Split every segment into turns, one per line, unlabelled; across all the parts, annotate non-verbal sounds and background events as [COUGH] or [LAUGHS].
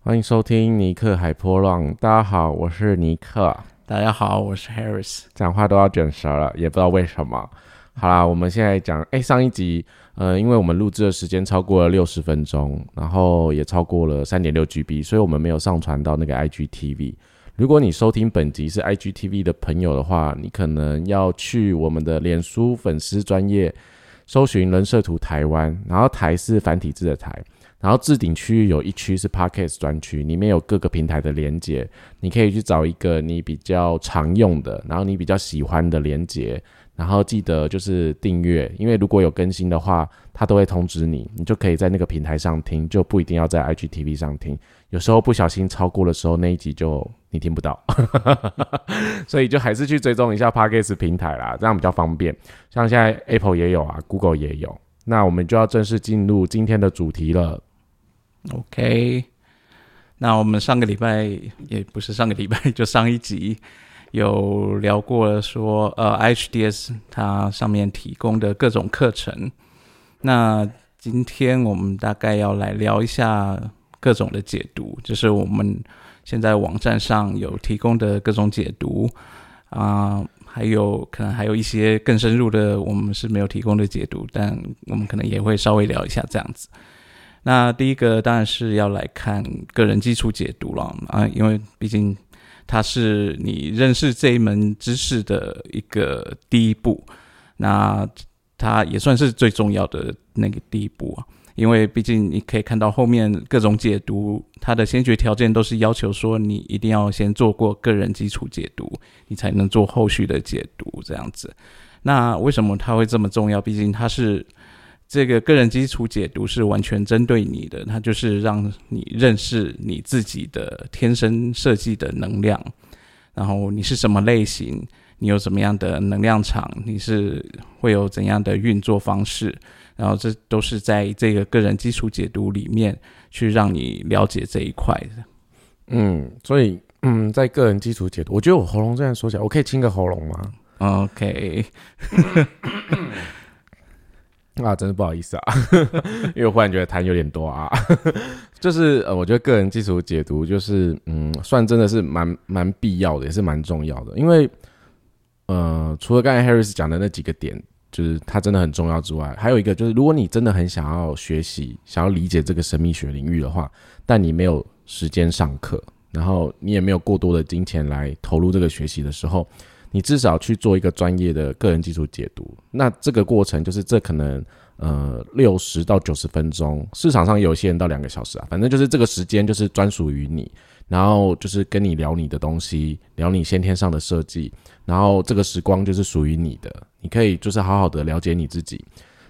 欢迎收听尼克海波浪。大家好，我是尼克。
大家好，我是 Harris。
讲话都要卷舌了，也不知道为什么。[LAUGHS] 好啦，我们现在讲，哎，上一集，呃，因为我们录制的时间超过了六十分钟，然后也超过了三点六 GB，所以我们没有上传到那个 IGTV。如果你收听本集是 IGTV 的朋友的话，你可能要去我们的脸书粉丝专业搜寻人设图台湾，然后台是繁体字的台。然后置顶区域有一区是 Podcast 专区，里面有各个平台的连接，你可以去找一个你比较常用的，然后你比较喜欢的连接，然后记得就是订阅，因为如果有更新的话，它都会通知你，你就可以在那个平台上听，就不一定要在 IGTV 上听。有时候不小心超过的时候，那一集就你听不到，[LAUGHS] 所以就还是去追踪一下 Podcast 平台啦，这样比较方便。像现在 Apple 也有啊，Google 也有，那我们就要正式进入今天的主题了。
OK，那我们上个礼拜也不是上个礼拜，就上一集有聊过了，说呃，HDS 它上面提供的各种课程。那今天我们大概要来聊一下各种的解读，就是我们现在网站上有提供的各种解读啊，还有可能还有一些更深入的，我们是没有提供的解读，但我们可能也会稍微聊一下这样子。那第一个当然是要来看个人基础解读了啊，因为毕竟它是你认识这一门知识的一个第一步，那它也算是最重要的那个第一步啊。因为毕竟你可以看到后面各种解读，它的先决条件都是要求说你一定要先做过个人基础解读，你才能做后续的解读这样子。那为什么它会这么重要？毕竟它是。这个个人基础解读是完全针对你的，它就是让你认识你自己的天生设计的能量，然后你是什么类型，你有什么样的能量场，你是会有怎样的运作方式，然后这都是在这个个人基础解读里面去让你了解这一块的。
嗯，所以嗯，在个人基础解读，我觉得我喉咙这样说起来，我可以清个喉咙吗
？OK。
啊，真是不好意思啊，[LAUGHS] 因为我忽然觉得痰有点多啊。[LAUGHS] 就是呃，我觉得个人基础解读就是，嗯，算真的是蛮蛮必要的，也是蛮重要的。因为呃，除了刚才 Harris 讲的那几个点，就是它真的很重要之外，还有一个就是，如果你真的很想要学习、想要理解这个神秘学领域的话，但你没有时间上课，然后你也没有过多的金钱来投入这个学习的时候。你至少去做一个专业的个人基础解读，那这个过程就是这可能呃六十到九十分钟，市场上有些人到两个小时啊，反正就是这个时间就是专属于你，然后就是跟你聊你的东西，聊你先天上的设计，然后这个时光就是属于你的，你可以就是好好的了解你自己。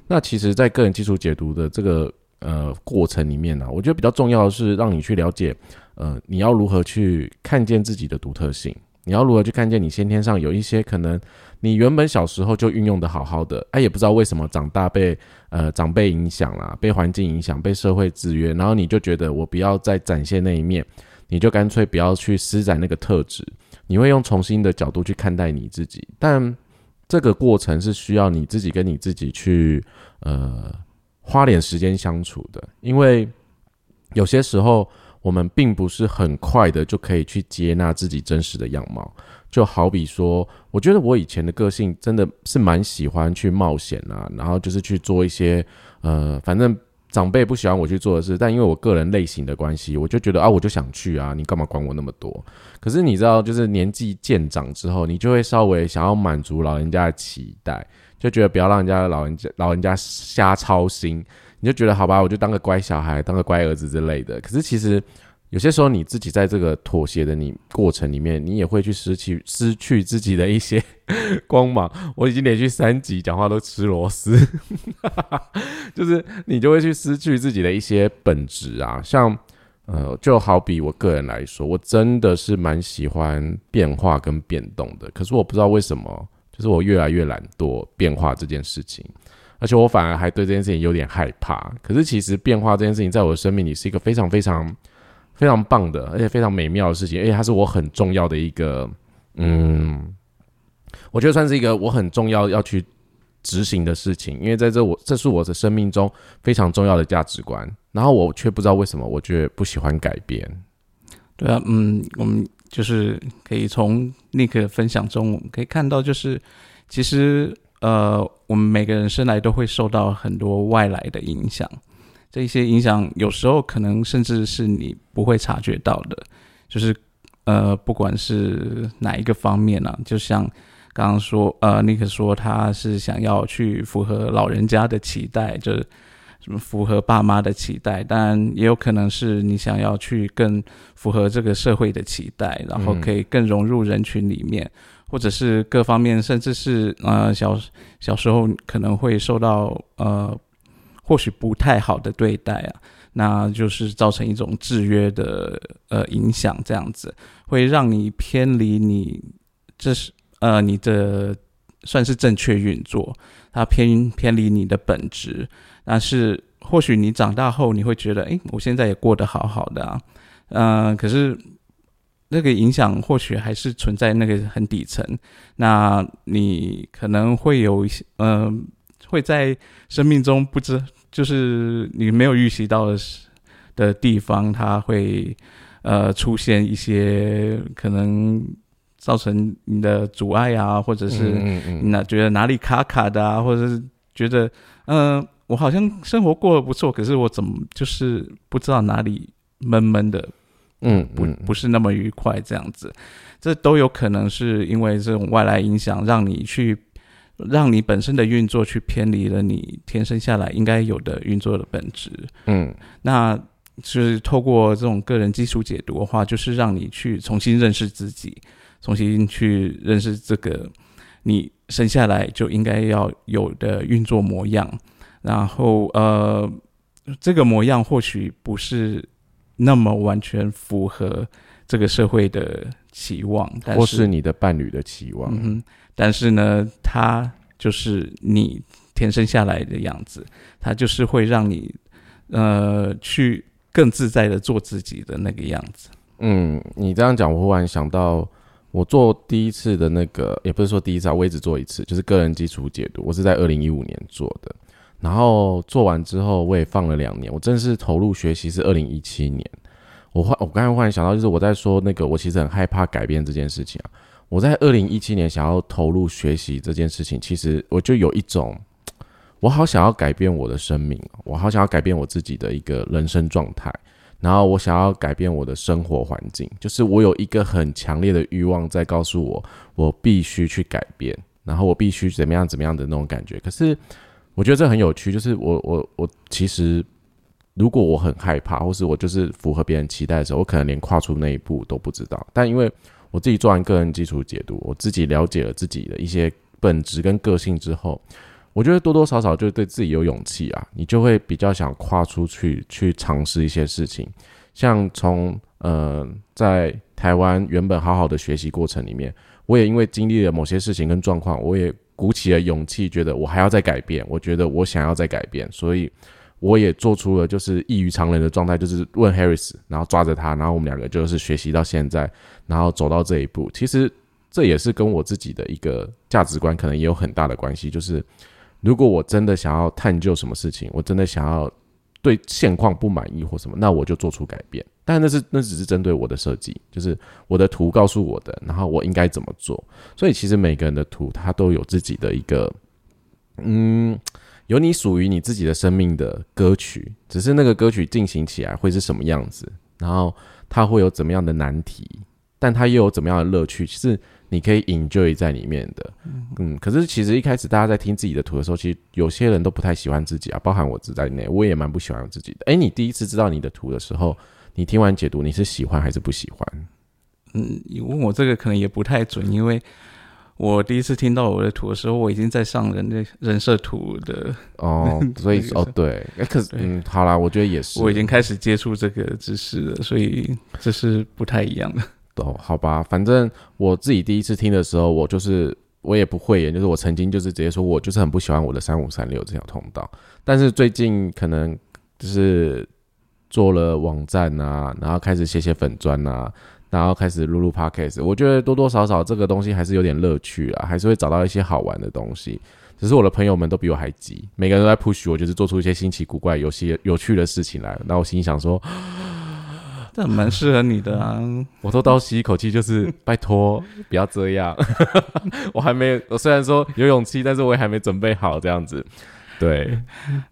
那其实，在个人基础解读的这个呃过程里面呢，我觉得比较重要的是让你去了解，呃，你要如何去看见自己的独特性。你要如何去看见你先天上有一些可能，你原本小时候就运用的好好的，哎，也不知道为什么长大被呃长辈影响了，被环境影响，被社会制约，然后你就觉得我不要再展现那一面，你就干脆不要去施展那个特质，你会用重新的角度去看待你自己，但这个过程是需要你自己跟你自己去呃花点时间相处的，因为有些时候。我们并不是很快的就可以去接纳自己真实的样貌，就好比说，我觉得我以前的个性真的是蛮喜欢去冒险啊，然后就是去做一些呃，反正长辈不喜欢我去做的事，但因为我个人类型的关系，我就觉得啊，我就想去啊，你干嘛管我那么多？可是你知道，就是年纪渐长之后，你就会稍微想要满足老人家的期待，就觉得不要让人家老人家老人家瞎操心。你就觉得好吧，我就当个乖小孩，当个乖儿子之类的。可是其实有些时候你自己在这个妥协的你过程里面，你也会去失去失去自己的一些光芒。我已经连续三集讲话都吃螺丝，[LAUGHS] 就是你就会去失去自己的一些本质啊。像呃，就好比我个人来说，我真的是蛮喜欢变化跟变动的。可是我不知道为什么，就是我越来越懒惰变化这件事情。而且我反而还对这件事情有点害怕。可是其实变化这件事情，在我的生命里是一个非常非常非常棒的，而且非常美妙的事情。而且它是我很重要的一个，嗯，我觉得算是一个我很重要要去执行的事情，因为在这我这是我的生命中非常重要的价值观，然后我却不知道为什么，我觉不喜欢改变。
对啊，嗯，我们就是可以从 Nick 分享中，我们可以看到，就是其实呃，我们每个人生来都会受到很多外来的影响，这些影响有时候可能甚至是你不会察觉到的，就是呃，不管是哪一个方面呢，就像刚刚说，呃尼克说他是想要去符合老人家的期待，就是什么符合爸妈的期待，当然也有可能是你想要去更符合这个社会的期待，然后可以更融入人群里面，或者是各方面，甚至是呃小小时候可能会受到呃或许不太好的对待啊，那就是造成一种制约的呃影响，这样子会让你偏离你这是呃你的算是正确运作，它偏偏离你的本质。但是或许你长大后你会觉得，哎，我现在也过得好好的啊，嗯，可是那个影响或许还是存在那个很底层。那你可能会有一些，嗯，会在生命中不知，就是你没有预习到的的地方，它会呃出现一些可能造成你的阻碍啊，或者是那觉得哪里卡卡的啊，或者是觉得嗯。我好像生活过得不错，可是我怎么就是不知道哪里闷闷的，
嗯，
不不是那么愉快这样子，这都有可能是因为这种外来影响，让你去让你本身的运作去偏离了你天生下来应该有的运作的本质。
嗯，
那是透过这种个人基础解读的话，就是让你去重新认识自己，重新去认识这个你生下来就应该要有的运作模样。然后，呃，这个模样或许不是那么完全符合这个社会的期望，
或是你的伴侣的期望。
嗯，但是呢，他就是你天生下来的样子，他就是会让你呃去更自在的做自己的那个样子。
嗯，你这样讲，我忽然想到，我做第一次的那个，也不是说第一次啊，我也只做一次，就是个人基础解读，我是在二零一五年做的。然后做完之后，我也放了两年。我正式投入学习是二零一七年。我忽我刚才忽然想到，就是我在说那个，我其实很害怕改变这件事情啊。我在二零一七年想要投入学习这件事情，其实我就有一种，我好想要改变我的生命，我好想要改变我自己的一个人生状态，然后我想要改变我的生活环境，就是我有一个很强烈的欲望在告诉我，我必须去改变，然后我必须怎么样怎么样的那种感觉。可是。我觉得这很有趣，就是我我我其实，如果我很害怕，或是我就是符合别人期待的时候，我可能连跨出那一步都不知道。但因为我自己做完个人基础解读，我自己了解了自己的一些本质跟个性之后，我觉得多多少少就对自己有勇气啊，你就会比较想跨出去去尝试一些事情。像从呃在台湾原本好好的学习过程里面，我也因为经历了某些事情跟状况，我也。鼓起了勇气，觉得我还要再改变。我觉得我想要再改变，所以我也做出了就是异于常人的状态，就是问 Harris，然后抓着他，然后我们两个就是学习到现在，然后走到这一步。其实这也是跟我自己的一个价值观可能也有很大的关系。就是如果我真的想要探究什么事情，我真的想要对现况不满意或什么，那我就做出改变。但那是那只是针对我的设计，就是我的图告诉我的，然后我应该怎么做。所以其实每个人的图，它都有自己的一个，嗯，有你属于你自己的生命的歌曲，只是那个歌曲进行起来会是什么样子，然后它会有怎么样的难题，但它又有怎么样的乐趣，是你可以 enjoy 在里面的。嗯，可是其实一开始大家在听自己的图的时候，其实有些人都不太喜欢自己啊，包含我自在内，我也蛮不喜欢自己的。诶，你第一次知道你的图的时候。你听完解读，你是喜欢还是不喜欢？
嗯，你问我这个可能也不太准，因为我第一次听到我的图的时候，我已经在上人的人设图的
哦，所以 [LAUGHS] 哦对，可是嗯，好啦，我觉得也是，
我已经开始接触这个知识了，所以这是不太一样的。
哦，好吧，反正我自己第一次听的时候，我就是我也不会，就是我曾经就是直接说我就是很不喜欢我的三五三六这条通道，但是最近可能就是。做了网站啊，然后开始写写粉砖啊，然后开始录录 podcast。我觉得多多少少这个东西还是有点乐趣啊，还是会找到一些好玩的东西。只是我的朋友们都比我还急，每个人都在 push 我，就是做出一些新奇古怪、有些有趣的事情来。那我心想说，[GASPS]
这蛮适合你的啊。
我都倒吸一口气，就是拜托 [LAUGHS] 不要这样。[LAUGHS] 我还没，我虽然说有勇气，但是我也还没准备好这样子。对，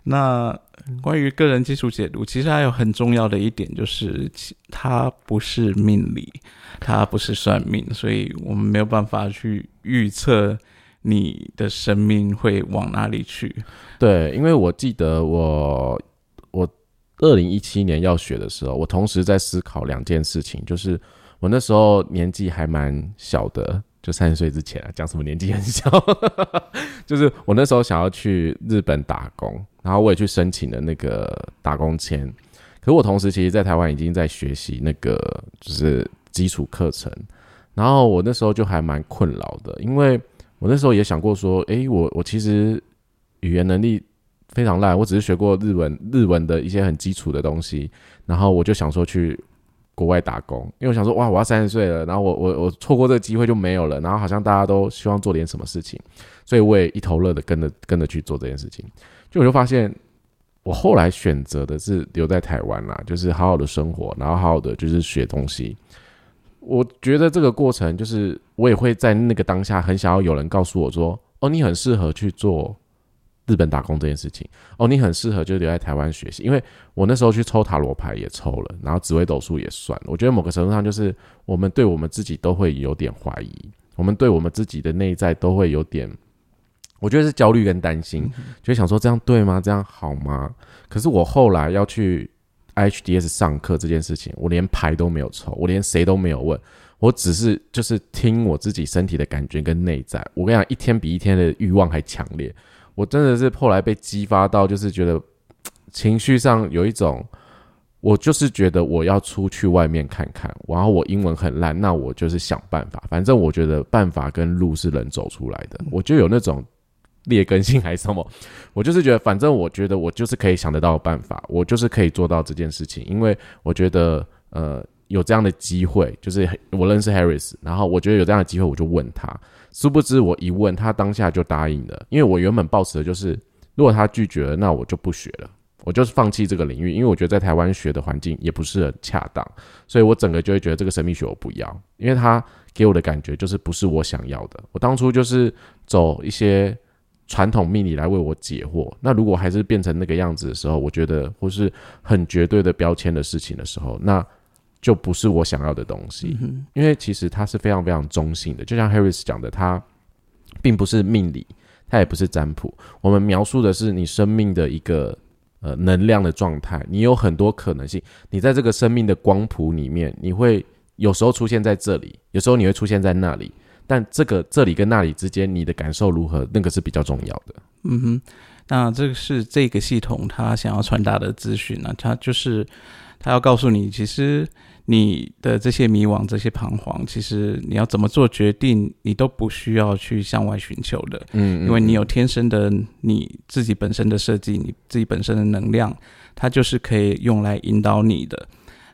那关于个人基础解读，其实还有很重要的一点，就是它不是命理，它不是算命，所以我们没有办法去预测你的生命会往哪里去。
对，因为我记得我我二零一七年要学的时候，我同时在思考两件事情，就是我那时候年纪还蛮小的。就三十岁之前啊，讲什么年纪很小，[LAUGHS] 就是我那时候想要去日本打工，然后我也去申请了那个打工签。可是我同时其实，在台湾已经在学习那个就是基础课程，然后我那时候就还蛮困扰的，因为我那时候也想过说，诶，我我其实语言能力非常烂，我只是学过日文，日文的一些很基础的东西，然后我就想说去。国外打工，因为我想说，哇，我要三十岁了，然后我我我错过这个机会就没有了，然后好像大家都希望做点什么事情，所以我也一头热的跟着跟着去做这件事情。就我就发现，我后来选择的是留在台湾啦，就是好好的生活，然后好好的就是学东西。我觉得这个过程，就是我也会在那个当下很想要有人告诉我说，哦，你很适合去做。日本打工这件事情哦，你很适合就留在台湾学习，因为我那时候去抽塔罗牌也抽了，然后紫微斗数也算。我觉得某个程度上就是我们对我们自己都会有点怀疑，我们对我们自己的内在都会有点，我觉得是焦虑跟担心，就想说这样对吗？这样好吗？可是我后来要去 HDS 上课这件事情，我连牌都没有抽，我连谁都没有问，我只是就是听我自己身体的感觉跟内在。我跟你讲，一天比一天的欲望还强烈。我真的是后来被激发到，就是觉得情绪上有一种，我就是觉得我要出去外面看看，然后我英文很烂，那我就是想办法，反正我觉得办法跟路是能走出来的，我就有那种劣根性还是什么，[LAUGHS] 我就是觉得，反正我觉得我就是可以想得到办法，我就是可以做到这件事情，因为我觉得呃有这样的机会，就是我认识 Harris，然后我觉得有这样的机会，我就问他。殊不知，我一问他当下就答应了，因为我原本抱持的就是，如果他拒绝了，那我就不学了，我就是放弃这个领域，因为我觉得在台湾学的环境也不是很恰当，所以我整个就会觉得这个神秘学我不要，因为他给我的感觉就是不是我想要的。我当初就是走一些传统命理来为我解惑，那如果还是变成那个样子的时候，我觉得或是很绝对的标签的事情的时候，那。就不是我想要的东西，因为其实它是非常非常中性的，就像 Harris 讲的，它并不是命理，它也不是占卜，我们描述的是你生命的一个呃能量的状态，你有很多可能性，你在这个生命的光谱里面，你会有时候出现在这里，有时候你会出现在那里，但这个这里跟那里之间，你的感受如何，那个是比较重要的。
嗯哼，那这个是这个系统它想要传达的资讯呢，它就是它要告诉你，其实。你的这些迷惘、这些彷徨，其实你要怎么做决定，你都不需要去向外寻求的，嗯，因为你有天生的你自己本身的设计，你自己本身的能量，它就是可以用来引导你的。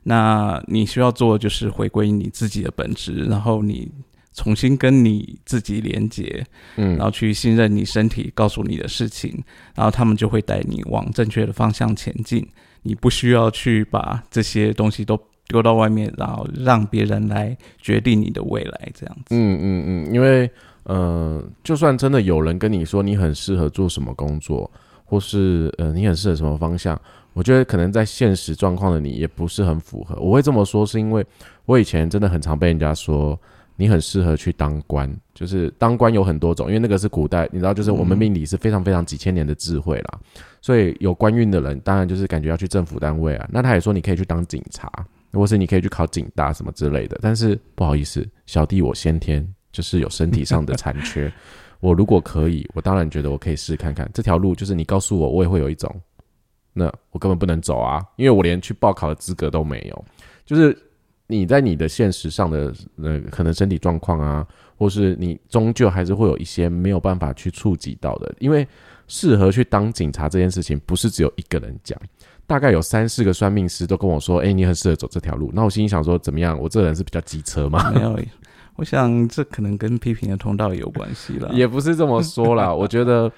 那你需要做的就是回归你自己的本质，然后你重新跟你自己连接，嗯，然后去信任你身体告诉你的事情，然后他们就会带你往正确的方向前进。你不需要去把这些东西都。丢到外面，然后让别人来决定你的未来，这样子。
嗯嗯嗯，因为呃，就算真的有人跟你说你很适合做什么工作，或是呃你很适合什么方向，我觉得可能在现实状况的你也不是很符合。我会这么说，是因为我以前真的很常被人家说你很适合去当官，就是当官有很多种，因为那个是古代，你知道，就是我们命理是非常非常几千年的智慧啦，所以有官运的人，当然就是感觉要去政府单位啊。那他也说你可以去当警察。或是你可以去考警大什么之类的，但是不好意思，小弟我先天就是有身体上的残缺。[LAUGHS] 我如果可以，我当然觉得我可以试看看这条路。就是你告诉我，我也会有一种，那我根本不能走啊，因为我连去报考的资格都没有。就是你在你的现实上的呃，可能身体状况啊，或是你终究还是会有一些没有办法去触及到的。因为适合去当警察这件事情，不是只有一个人讲。大概有三四个算命师都跟我说：“哎，你很适合走这条路。”那我心里想说：“怎么样？我这人是比较机车吗？”
没有，我想这可能跟批评的通道有关系了。[LAUGHS]
也不是这么说啦，我觉得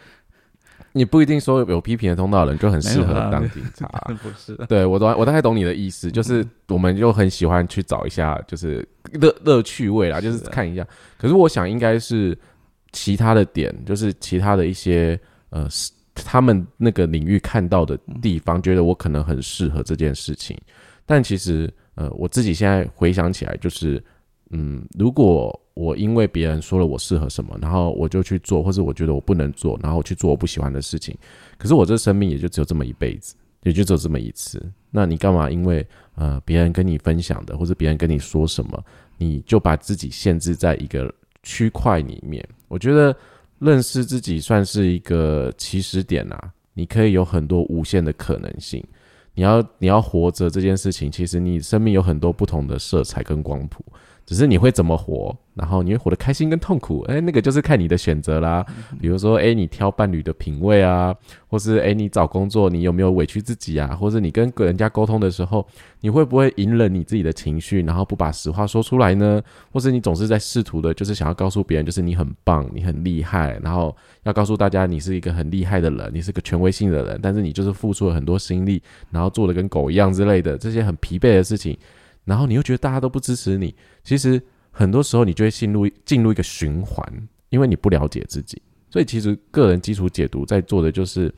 你不一定说有批评的通道的人就很适合当警察。
不是，
对我都我大概懂你的意思，就是我们就很喜欢去找一下，就是乐乐趣味啦，就是看一下。可是我想应该是其他的点，就是其他的一些呃，他们那个领域看到的地方，觉得我可能很适合这件事情。但其实呃，我自己现在回想起来，就是嗯，如果我因为别人说了我适合什么，然后我就去做，或者我觉得我不能做，然后我去做我不喜欢的事情，可是我这生命也就只有这么一辈子。也就只有这么一次，那你干嘛因为呃别人跟你分享的，或者别人跟你说什么，你就把自己限制在一个区块里面？我觉得认识自己算是一个起始点啊，你可以有很多无限的可能性。你要你要活着这件事情，其实你生命有很多不同的色彩跟光谱，只是你会怎么活，然后你会活得开心跟痛苦，哎，那个就是看你的选择啦。比如说，哎，你挑伴侣的品味啊，或是诶，你找工作，你有没有委屈自己啊？或者你跟人家沟通的时候，你会不会隐忍你自己的情绪，然后不把实话说出来呢？或是你总是在试图的，就是想要告诉别人，就是你很棒，你很厉害，然后要告诉大家你是一个很厉害的人，你是个权威性的人，但是你就是付出了很多心力，然后做的跟狗一样之类的这些很疲惫的事情，然后你又觉得大家都不支持你，其实很多时候你就会进入进入一个循环，因为你不了解自己。所以其实个人基础解读在做的就是，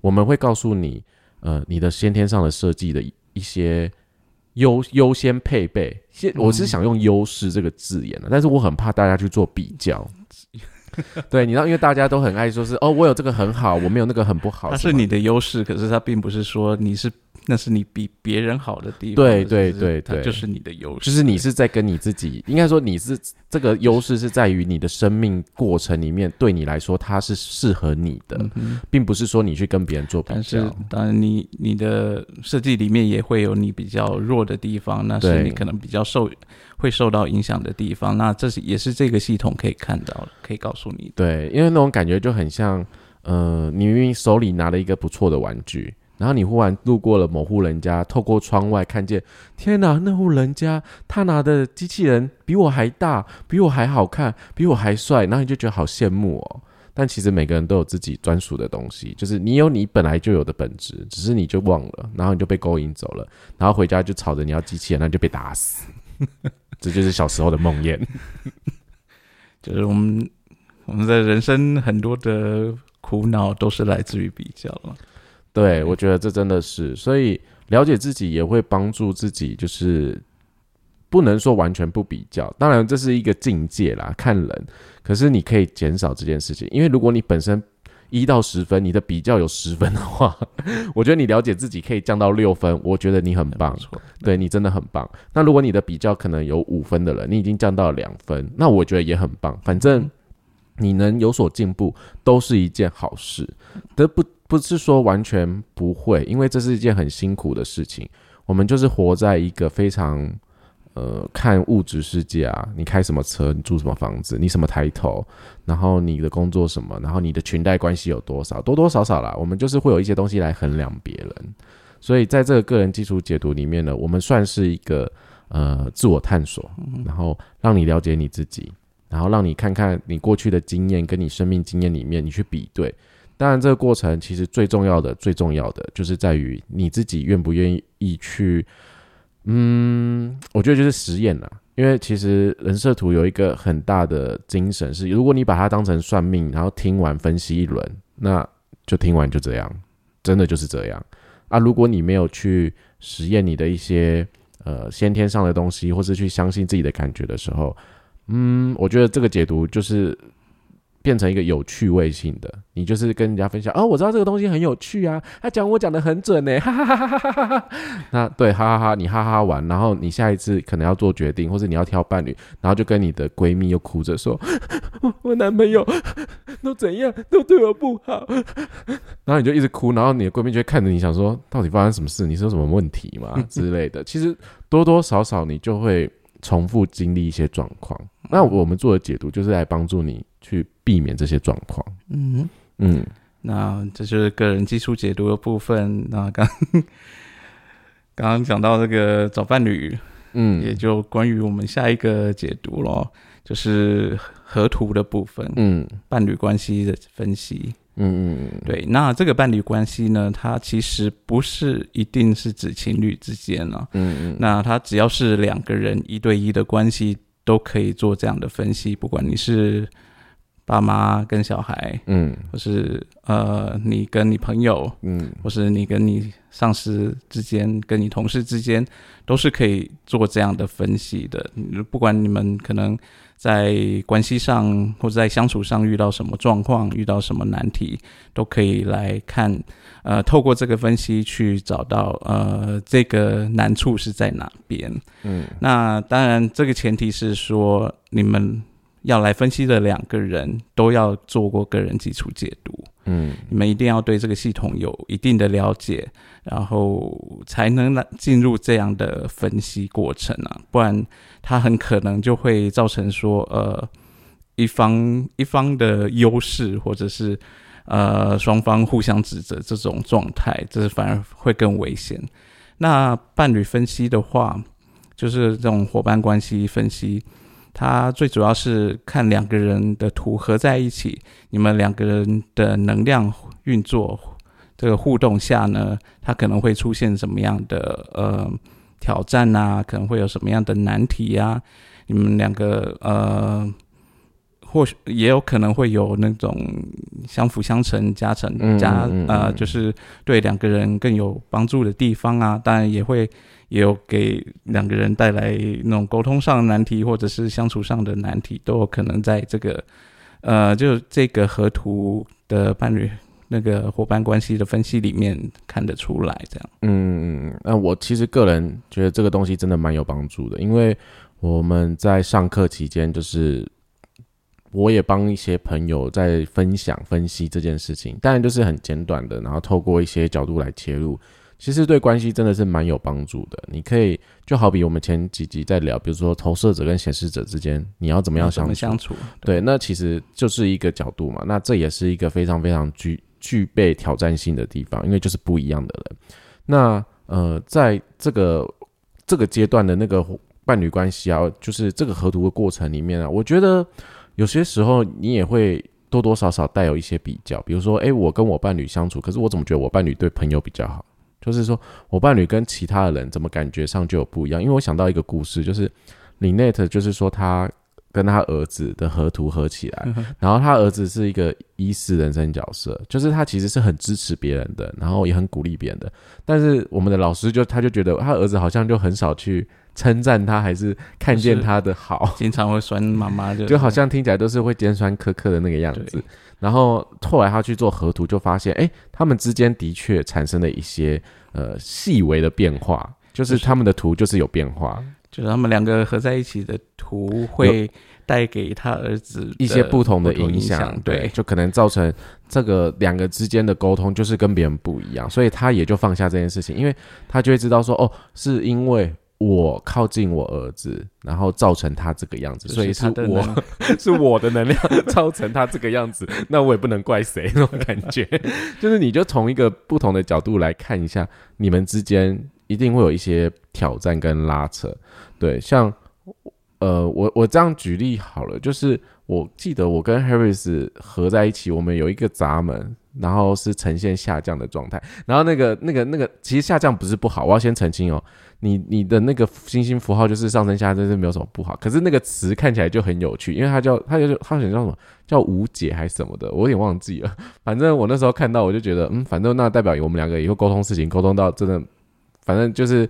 我们会告诉你，呃，你的先天上的设计的一一些优优先配备。先，我是想用优势这个字眼的，但是我很怕大家去做比较。[LAUGHS] 对，你知道，因为大家都很爱说是哦，我有这个很好，我没有那个很不好。
它是你的优势，可是它并不是说你是那是你比别人好的地方。
对对对对
它就是你的优势。
就是你是在跟你自己，应该说你是这个优势是在于你的生命过程里面，对你来说它是适合你的，
嗯
并不是说你去跟别人做比
但是
较。
当然你你的设计里面也会有你比较弱的地方，那是你可能比较受会受到影响的地方。那这是也是这个系统可以看到的，可以告诉你的。
对，因为那种感觉就很像，呃，你明明手里拿了一个不错的玩具，然后你忽然路过了某户人家，透过窗外看见，天哪，那户人家他拿的机器人比我还大，比我还好看，比我还帅，然后你就觉得好羡慕哦。但其实每个人都有自己专属的东西，就是你有你本来就有的本质，只是你就忘了，然后你就被勾引走了，然后回家就吵着你要机器人，那你就被打死。[LAUGHS] 这就是小时候的梦魇。
就是我们我们的人生很多的苦恼都是来自于比较了。
对，我觉得这真的是，所以了解自己也会帮助自己，就是不能说完全不比较，当然这是一个境界啦，看人。可是你可以减少这件事情，因为如果你本身一到十分，你的比较有十分的话，[LAUGHS] 我觉得你了解自己可以降到六分，我觉得你很棒对你真的很棒。那如果你的比较可能有五分的人，你已经降到了两分，那我觉得也很棒。反正你能有所进步，都是一件好事。这不不是说完全不会，因为这是一件很辛苦的事情。我们就是活在一个非常呃看物质世界啊，你开什么车，你住什么房子，你什么抬头，然后你的工作什么，然后你的裙带关系有多少，多多少少啦，我们就是会有一些东西来衡量别人。所以在这个个人基础解读里面呢，我们算是一个呃自我探索，然后让你了解你自己，然后让你看看你过去的经验跟你生命经验里面你去比对。当然，这个过程其实最重要的、最重要的就是在于你自己愿不愿意去，嗯，我觉得就是实验啦。因为其实人设图有一个很大的精神是，如果你把它当成算命，然后听完分析一轮，那就听完就这样，真的就是这样啊。如果你没有去实验你的一些呃先天上的东西，或是去相信自己的感觉的时候，嗯，我觉得这个解读就是变成一个有趣味性的，你就是跟人家分享哦，我知道这个东西很有趣啊，他讲我讲的很准呢，[LAUGHS] 哈哈哈哈哈哈哈。那对，哈哈哈，你哈哈完，然后你下一次可能要做决定，或者你要挑伴侣，然后就跟你的闺蜜又哭着说，我 [LAUGHS] 我男朋友 [LAUGHS] 都怎样，都对我不好，然后你就一直哭，然后你的闺蜜就会看着你，想说到底发生什么事，你是有什么问题吗之类的。其实多多少少你就会重复经历一些状况。那我们做的解读就是来帮助你去避免这些状况。
嗯，
嗯，
那这就是个人技术解读的部分。那刚 [LAUGHS] 刚刚讲到这个找伴侣，
嗯。
也就关于我们下一个解读咯，就是河图的部分，
嗯。
伴侣关系的分析。
嗯嗯。
对，那这个伴侣关系呢，它其实不是一定是指情侣之间啊，
嗯嗯。
那它只要是两个人一对一的关系，都可以做这样的分析，不管你是爸妈跟小孩，
嗯
或是呃你跟你朋友，
嗯
或是你跟你上司之间、跟你同事之间，都是可以做这样的分析的。不管你们可能在关系上或者在相处上遇到什么状况、遇到什么难题，都可以来看。呃，透过这个分析去找到呃这个难处是在哪边。
嗯
那当然，这个前提是说你们要来分析的两个人都要做过个人基础解读。
嗯
你们一定要对这个系统有一定的了解，然后才能来进入这样的分析过程啊，不然它很可能就会造成说，呃，一方一方的优势，或者是呃双方互相指责这种状态，这是反而会更危险。那伴侣分析的话，就是这种伙伴关系分析，它最主要是看两个人的图合在一起，你们两个人的能量运作这个互动下呢，它可能会出现什么样的呃挑战啊？可能会有什么样的难题啊？你们两个呃，或许也有可能会有那种相辅相成、加成
嗯
加
嗯嗯
呃，
嗯
就是对两个人更有帮助的地方啊。当然也会也有给两个人带来那种沟通上的难题，或者是相处上的难题，都有可能在这个呃，就这个河图的伴侣那个伙伴关系的分析里面看得出来，这样。
嗯，那我其实个人觉得这个东西真的蛮有帮助的，因为我们在上课期间，就是我也帮一些朋友在分享分析这件事情，当然就是很简短的，然后透过一些角度来切入，其实对关系真的是蛮有帮助的。你可以就好比我们前几集在聊，比如说投射者跟显示者之间，你要怎么样相处？
相处？
对，那其实就是一个角度嘛。那这也是一个非常非常具具备挑战性的地方，因为就是不一样的人。那呃，在这个这个阶段的那个伴侣关系啊，就是这个合图的过程里面啊，我觉得有些时候你也会多多少少带有一些比较，比如说，诶，我跟我伴侣相处，可是我怎么觉得我伴侣对朋友比较好？就是说我伴侣跟其他的人怎么感觉上就有不一样？因为我想到一个故事，就是林内特，就是说他跟他儿子的合图合起来，然后他儿子是一个医师人生角色，就是他其实是很支持别人的，然后也很鼓励别人的。但是我们的老师就他就觉得他儿子好像就很少去称赞他，还是看见他的好，
经常会酸妈妈，就 [LAUGHS]
就好像听起来都是会尖酸苛刻的那个样子。然后后来他去做合图，就发现，哎，他们之间的确产生了一些呃细微的变化，就是他们的图就是有变化，
就是他们两个合在一起的图会带给他儿子
一些不同的
影
影响，
对，
就可能造成这个两个之间的沟通就是跟别人不一样，所以他也就放下这件事情，因为他就会知道说，哦，是因为我靠近我儿子，然后造成他这个样子，所以是我 [LAUGHS] 是我的能量造成他这个样子，[LAUGHS] 那我也不能怪谁那种感觉，[LAUGHS] 就是你就从一个不同的角度来看一下，你们之间一定会有一些挑战跟拉扯，对，像呃，我我这样举例好了，就是我记得我跟 Harris 合在一起，我们有一个闸门，然后是呈现下降的状态，然后那个那个那个其实下降不是不好，我要先澄清哦，你你的那个星星符号就是上升下降，是没有什么不好，可是那个词看起来就很有趣，因为它叫它就它好像叫什么叫无解还是什么的，我有点忘记了，[LAUGHS] 反正我那时候看到我就觉得，嗯，反正那代表我们两个以后沟通事情沟通到真的，反正就是。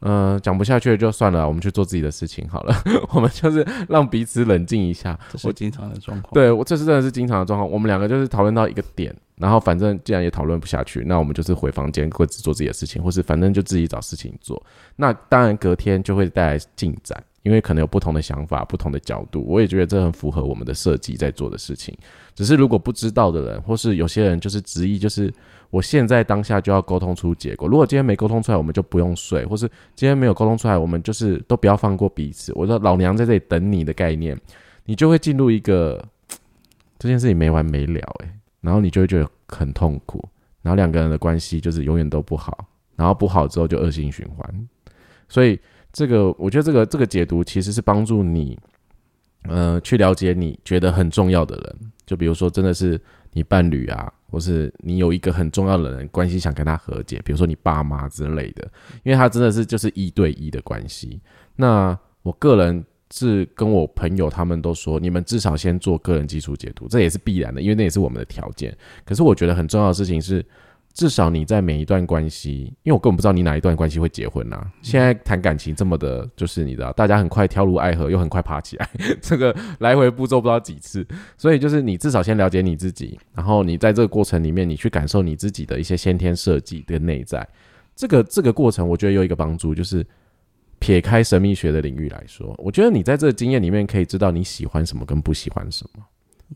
嗯，讲不下去就算了，我们去做自己的事情好了。[LAUGHS] 我们就是让彼此冷静一下。
这是经常的状况。
对我这是真的是经常的状况。我们两个就是讨论到一个点，然后反正既然也讨论不下去，那我们就是回房间各自做自己的事情，或是反正就自己找事情做。那当然隔天就会带来进展，因为可能有不同的想法、不同的角度。我也觉得这很符合我们的设计在做的事情。只是如果不知道的人，或是有些人就是执意就是。我现在当下就要沟通出结果。如果今天没沟通出来，我们就不用睡；或是今天没有沟通出来，我们就是都不要放过彼此。我说老娘在这里等你的概念，你就会进入一个这件事情没完没了诶、然后你就会觉得很痛苦，然后两个人的关系就是永远都不好，然后不好之后就恶性循环。所以这个我觉得这个这个解读其实是帮助你，呃，去了解你觉得很重要的人，就比如说真的是你伴侣啊，或是你有一个很重要的人关系想跟他和解，比如说你爸妈之类的，因为他真的是就是一对一的关系。那我个人是跟我朋友他们都说，你们至少先做个人基础解读，这也是必然的，因为那也是我们的条件。可是我觉得很重要的事情是。至少你在每一段关系，因为我根本不知道你哪一段关系会结婚呐。现在谈感情这么的，就是你知道，大家很快跳入爱河，又很快爬起来，[LAUGHS] 这个来回步骤不知道几次。所以就是你至少先了解你自己，然后你在这个过程里面，你去感受你自己的一些先天设计跟内在。这个这个过程，我觉得有一个帮助，就是撇开神秘学的领域来说，我觉得你在这个经验里面可以知道你喜欢什么跟不喜欢什么。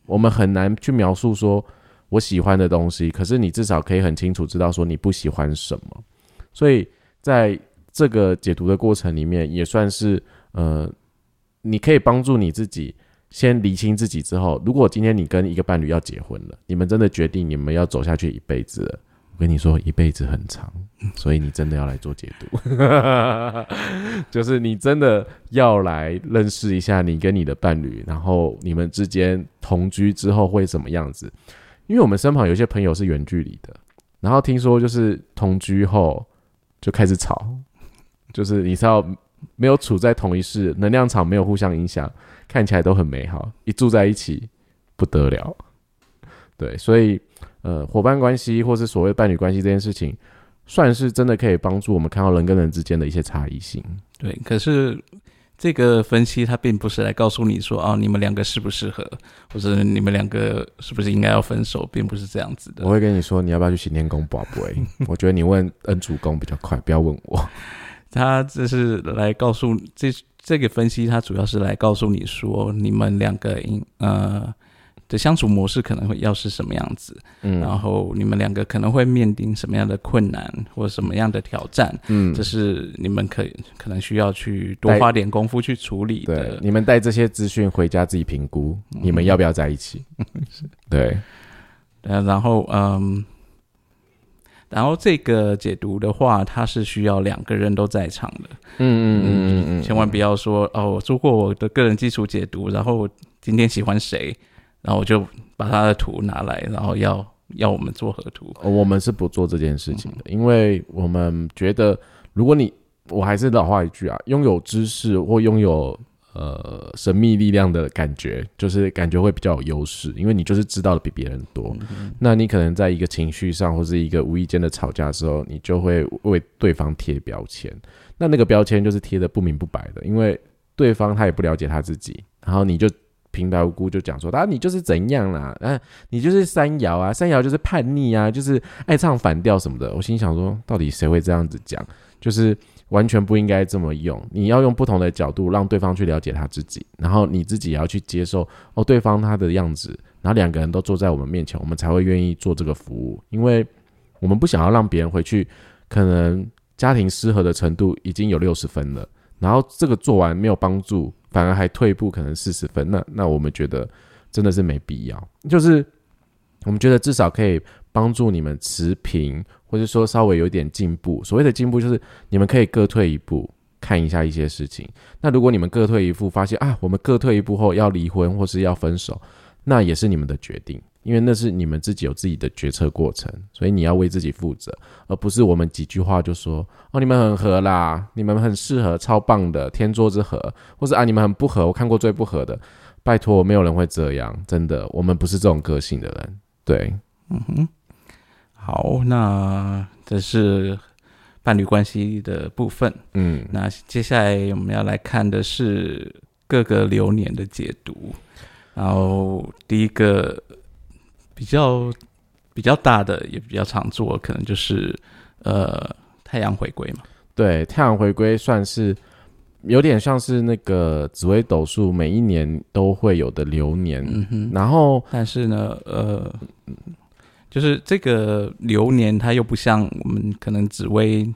我们很难去描述说。我喜欢的东西，可是你至少可以很清楚知道说你不喜欢什么，所以在这个解读的过程里面，也算是呃，你可以帮助你自己先理清自己之后，如果今天你跟一个伴侣要结婚了，你们真的决定你们要走下去一辈子了，我跟你说一辈子很长，所以你真的要来做解读，[LAUGHS] 就是你真的要来认识一下你跟你的伴侣，然后你们之间同居之后会什么样子。因为我们身旁有些朋友是远距离的，然后听说就是同居后就开始吵，就是你知道没有处在同一室，能量场没有互相影响，看起来都很美好，一住在一起不得了。对，所以呃，伙伴关系或是所谓伴侣关系这件事情，算是真的可以帮助我们看到人跟人之间的一些差异性。
对，可是。这个分析它并不是来告诉你说啊，你们两个适不适合，或者你们两个是不是应该要分手，并不是这样子的。
我会跟你说，你要不要去行天宫宝贝？[LAUGHS] 我觉得你问恩主公比较快，不要问我。
他这是来告诉这这个分析，它主要是来告诉你说，你们两个应呃。的相处模式可能会要是什么样子，嗯，然后你们两个可能会面临什么样的困难或什么样的挑战，嗯，这是你们可可能需要去多花点功夫去处理的。
你们带这些资讯回家自己评估，你们要不要在一起？[LAUGHS] 对，
呃，然后嗯，然后这个解读的话，它是需要两个人都在场的，嗯嗯嗯嗯嗯，千万不要说哦，我做过我的个人基础解读，然后今天喜欢谁。然后我就把他的图拿来，然后要要我们做合图。
我们是不做这件事情的，因为我们觉得，如果你我还是老话一句啊，拥有知识或拥有呃神秘力量的感觉，就是感觉会比较有优势，因为你就是知道的比别人多。那你可能在一个情绪上或是一个无意间的吵架的时候，你就会为对方贴标签。那那个标签就是贴的不明不白的，因为对方他也不了解他自己，然后你就。平白无故就讲说，啊，你就是怎样啦？啊，你就是三摇啊，三摇就是叛逆啊，就是爱唱反调什么的。我心想说，到底谁会这样子讲？就是完全不应该这么用。你要用不同的角度，让对方去了解他自己，然后你自己也要去接受哦，对方他的样子，然后两个人都坐在我们面前，我们才会愿意做这个服务，因为我们不想要让别人回去，可能家庭失和的程度已经有六十分了，然后这个做完没有帮助。反而还退步，可能四十分，那那我们觉得真的是没必要。就是我们觉得至少可以帮助你们持平，或者说稍微有点进步。所谓的进步，就是你们可以各退一步，看一下一些事情。那如果你们各退一步，发现啊，我们各退一步后要离婚或是要分手，那也是你们的决定。因为那是你们自己有自己的决策过程，所以你要为自己负责，而不是我们几句话就说哦，你们很合啦，你们很适合，超棒的天作之合，或是啊，你们很不合，我看过最不合的，拜托，没有人会这样，真的，我们不是这种个性的人，对，嗯哼，
好，那这是伴侣关系的部分，嗯，那接下来我们要来看的是各个流年的解读，然后第一个。比较比较大的也比较常做，可能就是呃太阳回归嘛。
对，太阳回归算是有点像是那个紫微斗数每一年都会有的流年。嗯哼。然后，
但是呢，呃，就是这个流年它又不像我们可能紫微。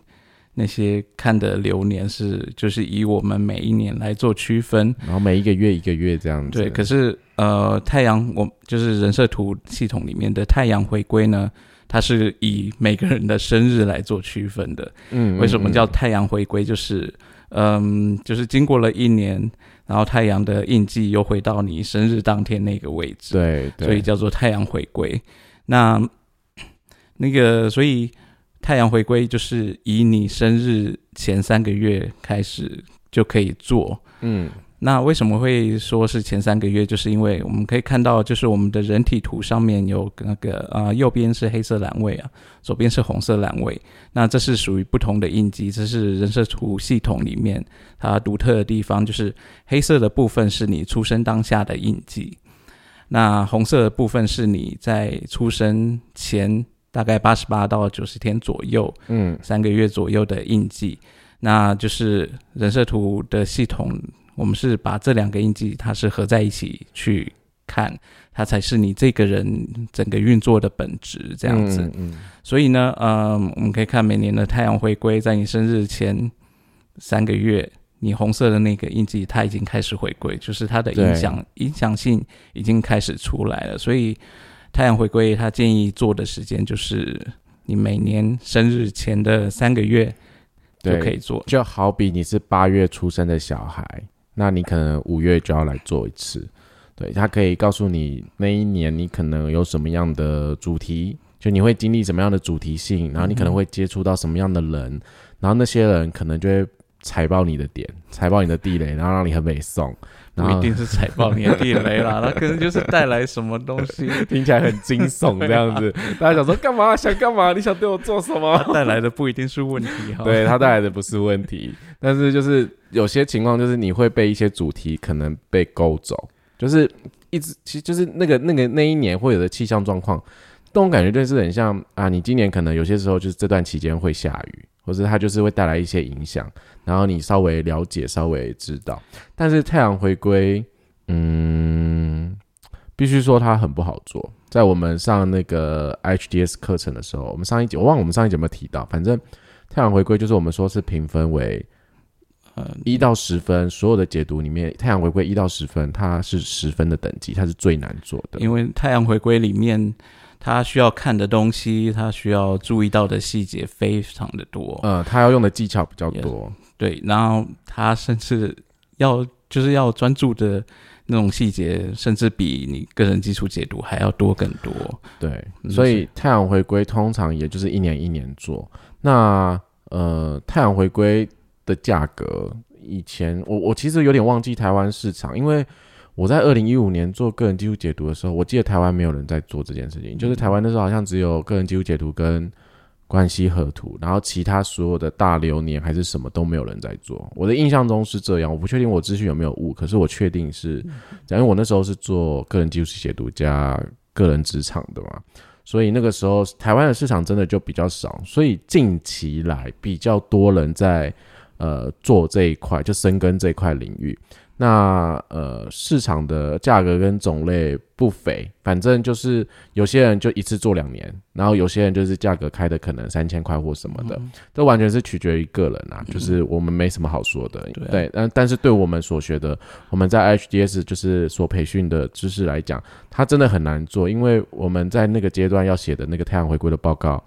那些看的流年是，就是以我们每一年来做区分，
然后每一个月一个月这样
子。对，可是呃，太阳我就是人设图系统里面的太阳回归呢，它是以每个人的生日来做区分的。嗯，为什么叫太阳回归？就是嗯，就是经过了一年，然后太阳的印记又回到你生日当天那个位置，
对，
所以叫做太阳回归。那那个，所以太阳回归就是以你生日前三个月开始就可以做，
嗯。
那为什么会说是前三个月？就是因为我们可以看到，就是我们的人体图上面有那个啊，右边是黑色栏位啊，左边是红色栏位。那这是属于不同的印记，这是人设图系统里面它独特的地方，就是黑色的部分是你出生当下的印记，那红色的部分是你在出生前大概八十八到九十天左右，
嗯，
三个月左右的印记，那就是人设图的系统。我们是把这两个印记，它是合在一起去看，它才是你这个人整个运作的本质这样子。
嗯，
所以呢，呃，我们可以看每年的太阳回归，在你生日前三个月，你红色的那个印记它已经开始回归，就是它的影响影响性已经开始出来了。所以太阳回归，他建议做的时间就是你每年生日前的三个月就可以做，
就好比你是八月出生的小孩。那你可能五月就要来做一次，对他可以告诉你那一年你可能有什么样的主题，就你会经历什么样的主题性，然后你可能会接触到什么样的人，然后那些人可能就会踩爆你的点，踩爆你的地雷，然后让你很美送。
不一定是踩爆你的地雷啦，它可能就是带来什么东西，
听起来很惊悚这样子。[LAUGHS] 大家想说干嘛？想干嘛？你想对我做什么？[LAUGHS]
带来的不一定是问题哈。
对它带来的不是问题，但是就是有些情况，就是你会被一些主题可能被勾走，就是一直其实就是那个那个那一年会有的气象状况，这种感觉就是很像啊，你今年可能有些时候就是这段期间会下雨。或是它就是会带来一些影响，然后你稍微了解、稍微知道。但是太阳回归，嗯，必须说它很不好做。在我们上那个 HDS 课程的时候，我们上一节我忘了我们上一节有没有提到。反正太阳回归就是我们说是评分为呃一到十分，所有的解读里面，太阳回归一到十分，它是十分的等级，它是最难做的。
因为太阳回归里面。他需要看的东西，他需要注意到的细节非常的多。
呃，他要用的技巧比较多。
对，然后他甚至要就是要专注的那种细节，甚至比你个人基础解读还要多更多。
对，所以太阳回归通常也就是一年一年做。那呃，太阳回归的价格，以前我我其实有点忘记台湾市场，因为。我在二零一五年做个人技术解读的时候，我记得台湾没有人在做这件事情，就是台湾那时候好像只有个人技术解读跟关系合图，然后其他所有的大流年还是什么都没有人在做。我的印象中是这样，我不确定我资讯有没有误，可是我确定是，因为我那时候是做个人技术解读加个人职场的嘛，所以那个时候台湾的市场真的就比较少，所以近期来比较多人在呃做这一块，就深耕这一块领域。那呃，市场的价格跟种类不菲，反正就是有些人就一次做两年，然后有些人就是价格开的可能三千块或什么的，这完全是取决于个人啊，就是我们没什么好说的。对，但但是对我们所学的，我们在 HDS 就是所培训的知识来讲，它真的很难做，因为我们在那个阶段要写的那个太阳回归的报告。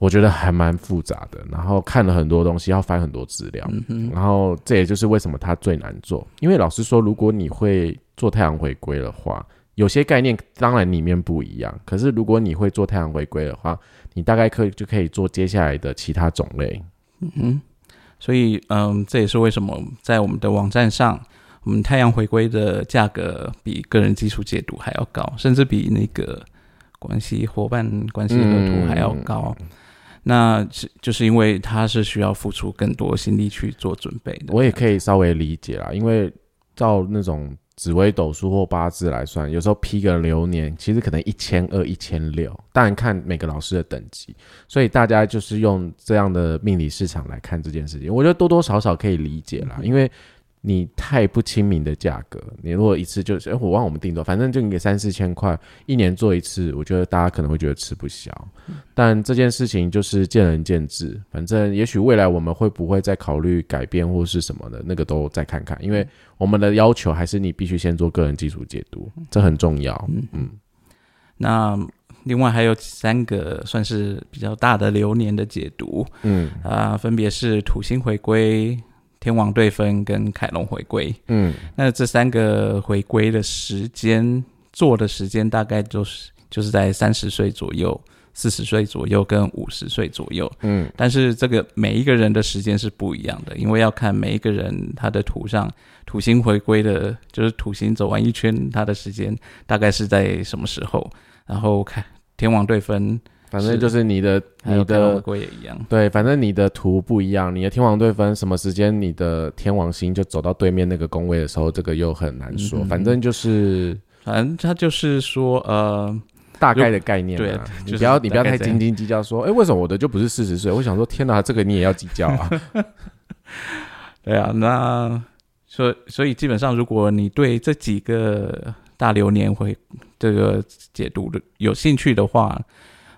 我觉得还蛮复杂的，然后看了很多东西，要翻很多资料，然后这也就是为什么它最难做。因为老实说，如果你会做太阳回归的话，有些概念当然里面不一样，可是如果你会做太阳回归的话，你大概可以就可以做接下来的其他种类。
嗯哼，所以嗯，这也是为什么在我们的网站上，我们太阳回归的价格比个人基础解读还要高，甚至比那个关系伙伴关系合图还要高。那是就是因为他是需要付出更多心力去做准备的。
我也可以稍微理解啦，因为照那种紫微斗数或八字来算，有时候批个流年，其实可能一千二、一千六，当然看每个老师的等级，所以大家就是用这样的命理市场来看这件事情，我觉得多多少少可以理解啦，因为。你太不亲民的价格，你如果一次就是，哎，我忘我们定多，反正就你给三四千块，一年做一次，我觉得大家可能会觉得吃不消。但这件事情就是见仁见智，反正也许未来我们会不会再考虑改变或是什么的，那个都再看看。因为我们的要求还是你必须先做个人基础解读，这很重要。嗯嗯。
那另外还有三个算是比较大的流年的解读，嗯啊，分别是土星回归。天王对分跟凯龙回归。
嗯
那这三个回归的时间做的时间大概就是就是在三十岁左右、四十岁左右跟五十岁左右。
嗯
但是这个每一个人的时间是不一样的，因为要看每一个人他的图上土星回归的，就是土星走完一圈，他的时间大概是在什么时候。然后看天王对分，
反正就是你的你的
归也一样。
对，反正你的图不一样，你的天王对分什么时间，你的天王星就走到对面那个宫位的时候，这个又很难说。
嗯
反正就是
反正他就是说，呃，
大概的概念、啊。
对就是
你不要你不要太斤斤计较说，哎、为什么我的就不是四十岁？[LAUGHS] 我想说，天哪，这个你也要计较啊？[LAUGHS]
对啊，那所所以基本上，如果你对这几个大流年会这个解读的有兴趣的话，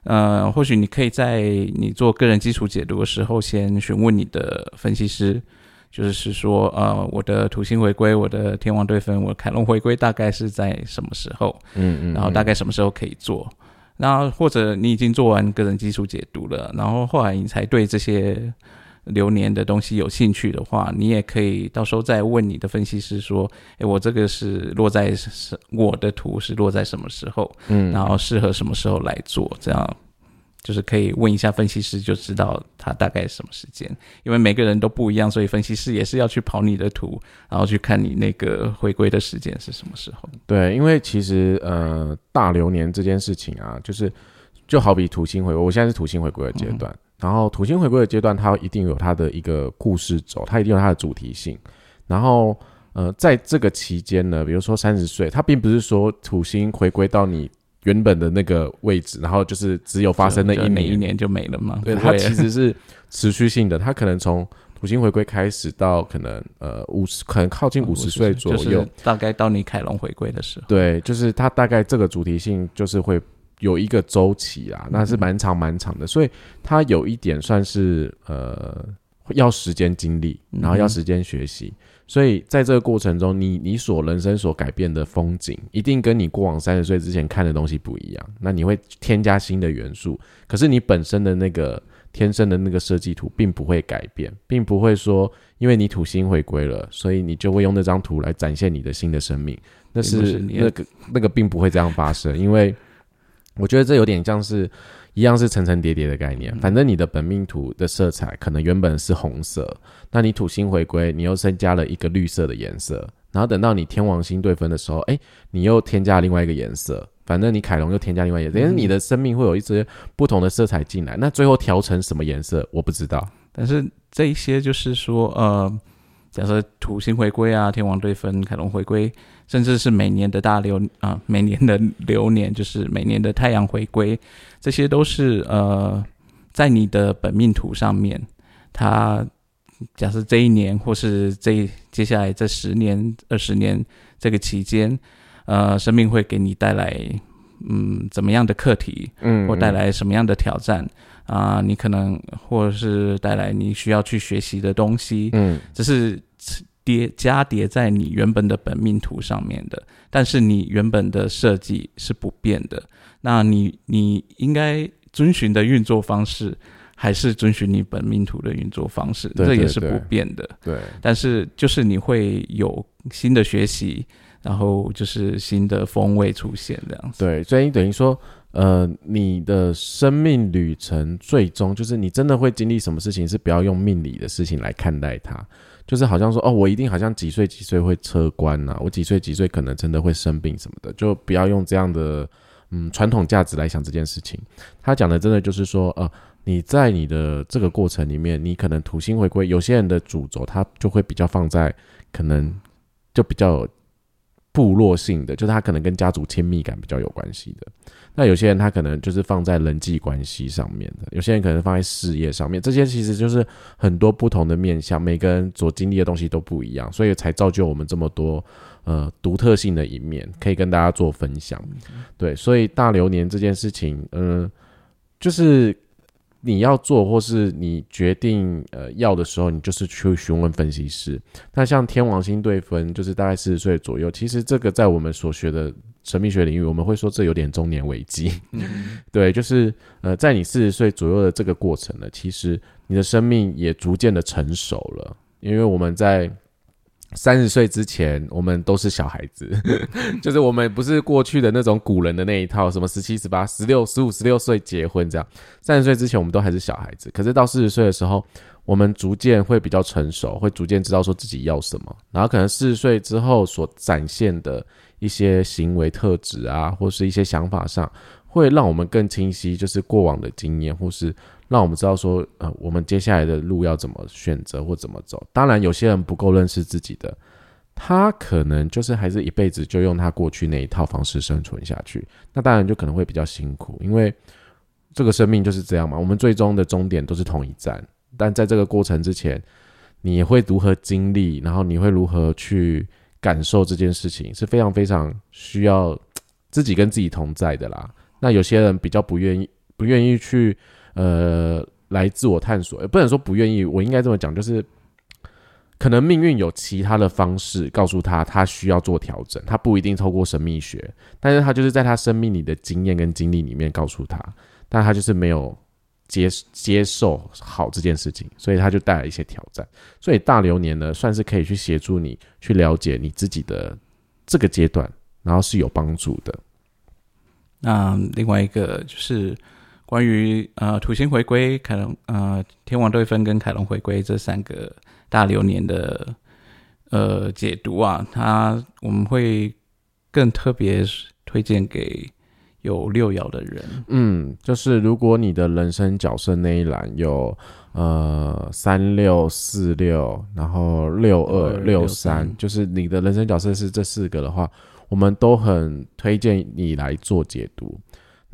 呃，或许你可以在你做个人基础解读的时候，先询问你的分析师，就是说，呃，我的土星回归，我的天王对分，我的凯龙回归大概是在什么时候？
嗯嗯，
然后大概什么时候可以做？那或者你已经做完个人基础解读了，然后后来你才对这些流年的东西有兴趣的话，你也可以到时候再问你的分析师说：“诶，我这个是落在什我的图是落在什么时候？
嗯，
然后适合什么时候来做？这样就是可以问一下分析师，就知道他大概什么时间。因为每个人都不一样，所以分析师也是要去跑你的图，然后去看你那个回归的时间是什么时候。
对，因为其实呃，大流年这件事情啊，就是就好比土星回归，我现在是土星回归的阶段，然后土星回归的阶段，它一定有它的一个故事轴，它一定有它的主题性，然后呃，在这个期间呢，比如说三十岁，它并不是说土星回归到你原本的那个位置，然后就是只有发生那一年，
每一年就没了嘛？
对，它其实是持续性的，它可能从土星回归开始到可能呃五十，可能靠近五十岁左右，
就是大概到你凯龙回归的时候。
对，就是它大概这个主题性就是会有一个周期啊，那
嗯
是蛮长蛮长的，所以它有一点算是呃要时间经历，然后要时间学习，所以在这个过程中，你你所人生所改变的风景，一定跟你过往三十岁之前看的东西不一样，那你会添加新的元素，可是你本身的那个。天生的那个设计图并不会改变，并不会说因为你土星回归了，所以你就会用那张图来展现你的新的生命。那是
是
那个那个并不会这样发生，因为我觉得这有点像是一样是层层叠叠的概念。反正你的本命图的色彩可能原本是红色，那你土星回归，你又增加了一个绿色的颜色，然后等到你天王星对分的时候，哎，你又添加另外一个颜色。反正你凯龙又添加另外一个颜色，但是你的生命会有一些不同的色彩进来。那最后调成什么颜色，我不知道。
但是这一些就是说，呃，假设土星回归啊，天王对分、凯龙回归，甚至是每年的大流啊、每年的流年，就是每年的太阳回归，这些都是呃，在你的本命图上面，它假设这一年或是这接下来这十年、二十年这个期间，呃，生命会给你带来嗯怎么样的课题，
嗯，
或带来什么样的挑战啊、你可能或者是带来你需要去学习的东西，
嗯，
只是叠加叠在你原本的本命图上面的，但是你原本的设计是不变的。那你你应该遵循的运作方式，还是遵循你本命图的运作方式，
对对对
这也是不变的。
对，
但是就是你会有新的学习，然后就是新的风味出现这样子。
对，所以等于说，呃，你的生命旅程最终就是你真的会经历什么事情，是不要用命理的事情来看待它，就是好像说，哦，我一定好像几岁几岁会车关呐、我几岁几岁可能真的会生病什么的，就不要用这样的嗯传统价值来想这件事情。他讲的真的就是说，呃，你在你的这个过程里面，你可能土星回归，有些人的主轴他就会比较放在可能就比较部落性的，就是他可能跟家族亲密感比较有关系的。那有些人他可能就是放在人际关系上面的，有些人可能放在事业上面，这些其实就是很多不同的面向，每个人所经历的东西都不一样，所以才造就我们这么多呃独特性的一面，可以跟大家做分享。对，所以大流年这件事情，嗯、就是你要做或是你决定呃要的时候，你就是去询问分析师。那像天王星对分，就是大概四十岁左右，其实这个在我们所学的神秘学领域，我们会说这有点中年危机。[LAUGHS] 对，就是呃，在你四十岁左右的这个过程呢，其实你的生命也逐渐的成熟了。因为我们在三十岁之前，我们都是小孩子，[LAUGHS] 就是我们不是过去的那种古人的那一套，什么十七、十八、十六、十五、十六岁结婚这样。三十岁之前，我们都还是小孩子。可是到四十岁的时候，我们逐渐会比较成熟，会逐渐知道说自己要什么。然后可能四十岁之后所展现的一些行为特质啊，或是一些想法上，会让我们更清晰，就是过往的经验，或是。让我们知道说，呃，我们接下来的路要怎么选择或怎么走。当然，有些人不够认识自己的，他可能就是还是一辈子就用他过去那一套方式生存下去。那当然就可能会比较辛苦，因为这个生命就是这样嘛。我们最终的终点都是同一站，但在这个过程之前，你会如何经历，然后你会如何去感受这件事情，是非常非常需要自己跟自己同在的啦。那有些人比较不愿意，不愿意去。呃，来自我探索，也不能说不愿意，我应该这么讲，就是可能命运有其他的方式告诉他，他需要做调整，他不一定透过神秘学，但是他就是在他生命里的经验跟经历里面告诉他，但他就是没有接接受好这件事情，所以他就带来一些挑战。所以大流年呢，算是可以去协助你去了解你自己的这个阶段，然后是有帮助的。
那另外一个就是。关于呃土星回归、凯龙呃天王对分跟凯龙回归这三个大流年的呃解读啊，它我们会更特别推荐给有六爻的人。
嗯，就是如果你的人生角色那一栏有呃三六四六，然后六二六三，就是你的人生角色是这四个的话，我们都很推荐你来做解读。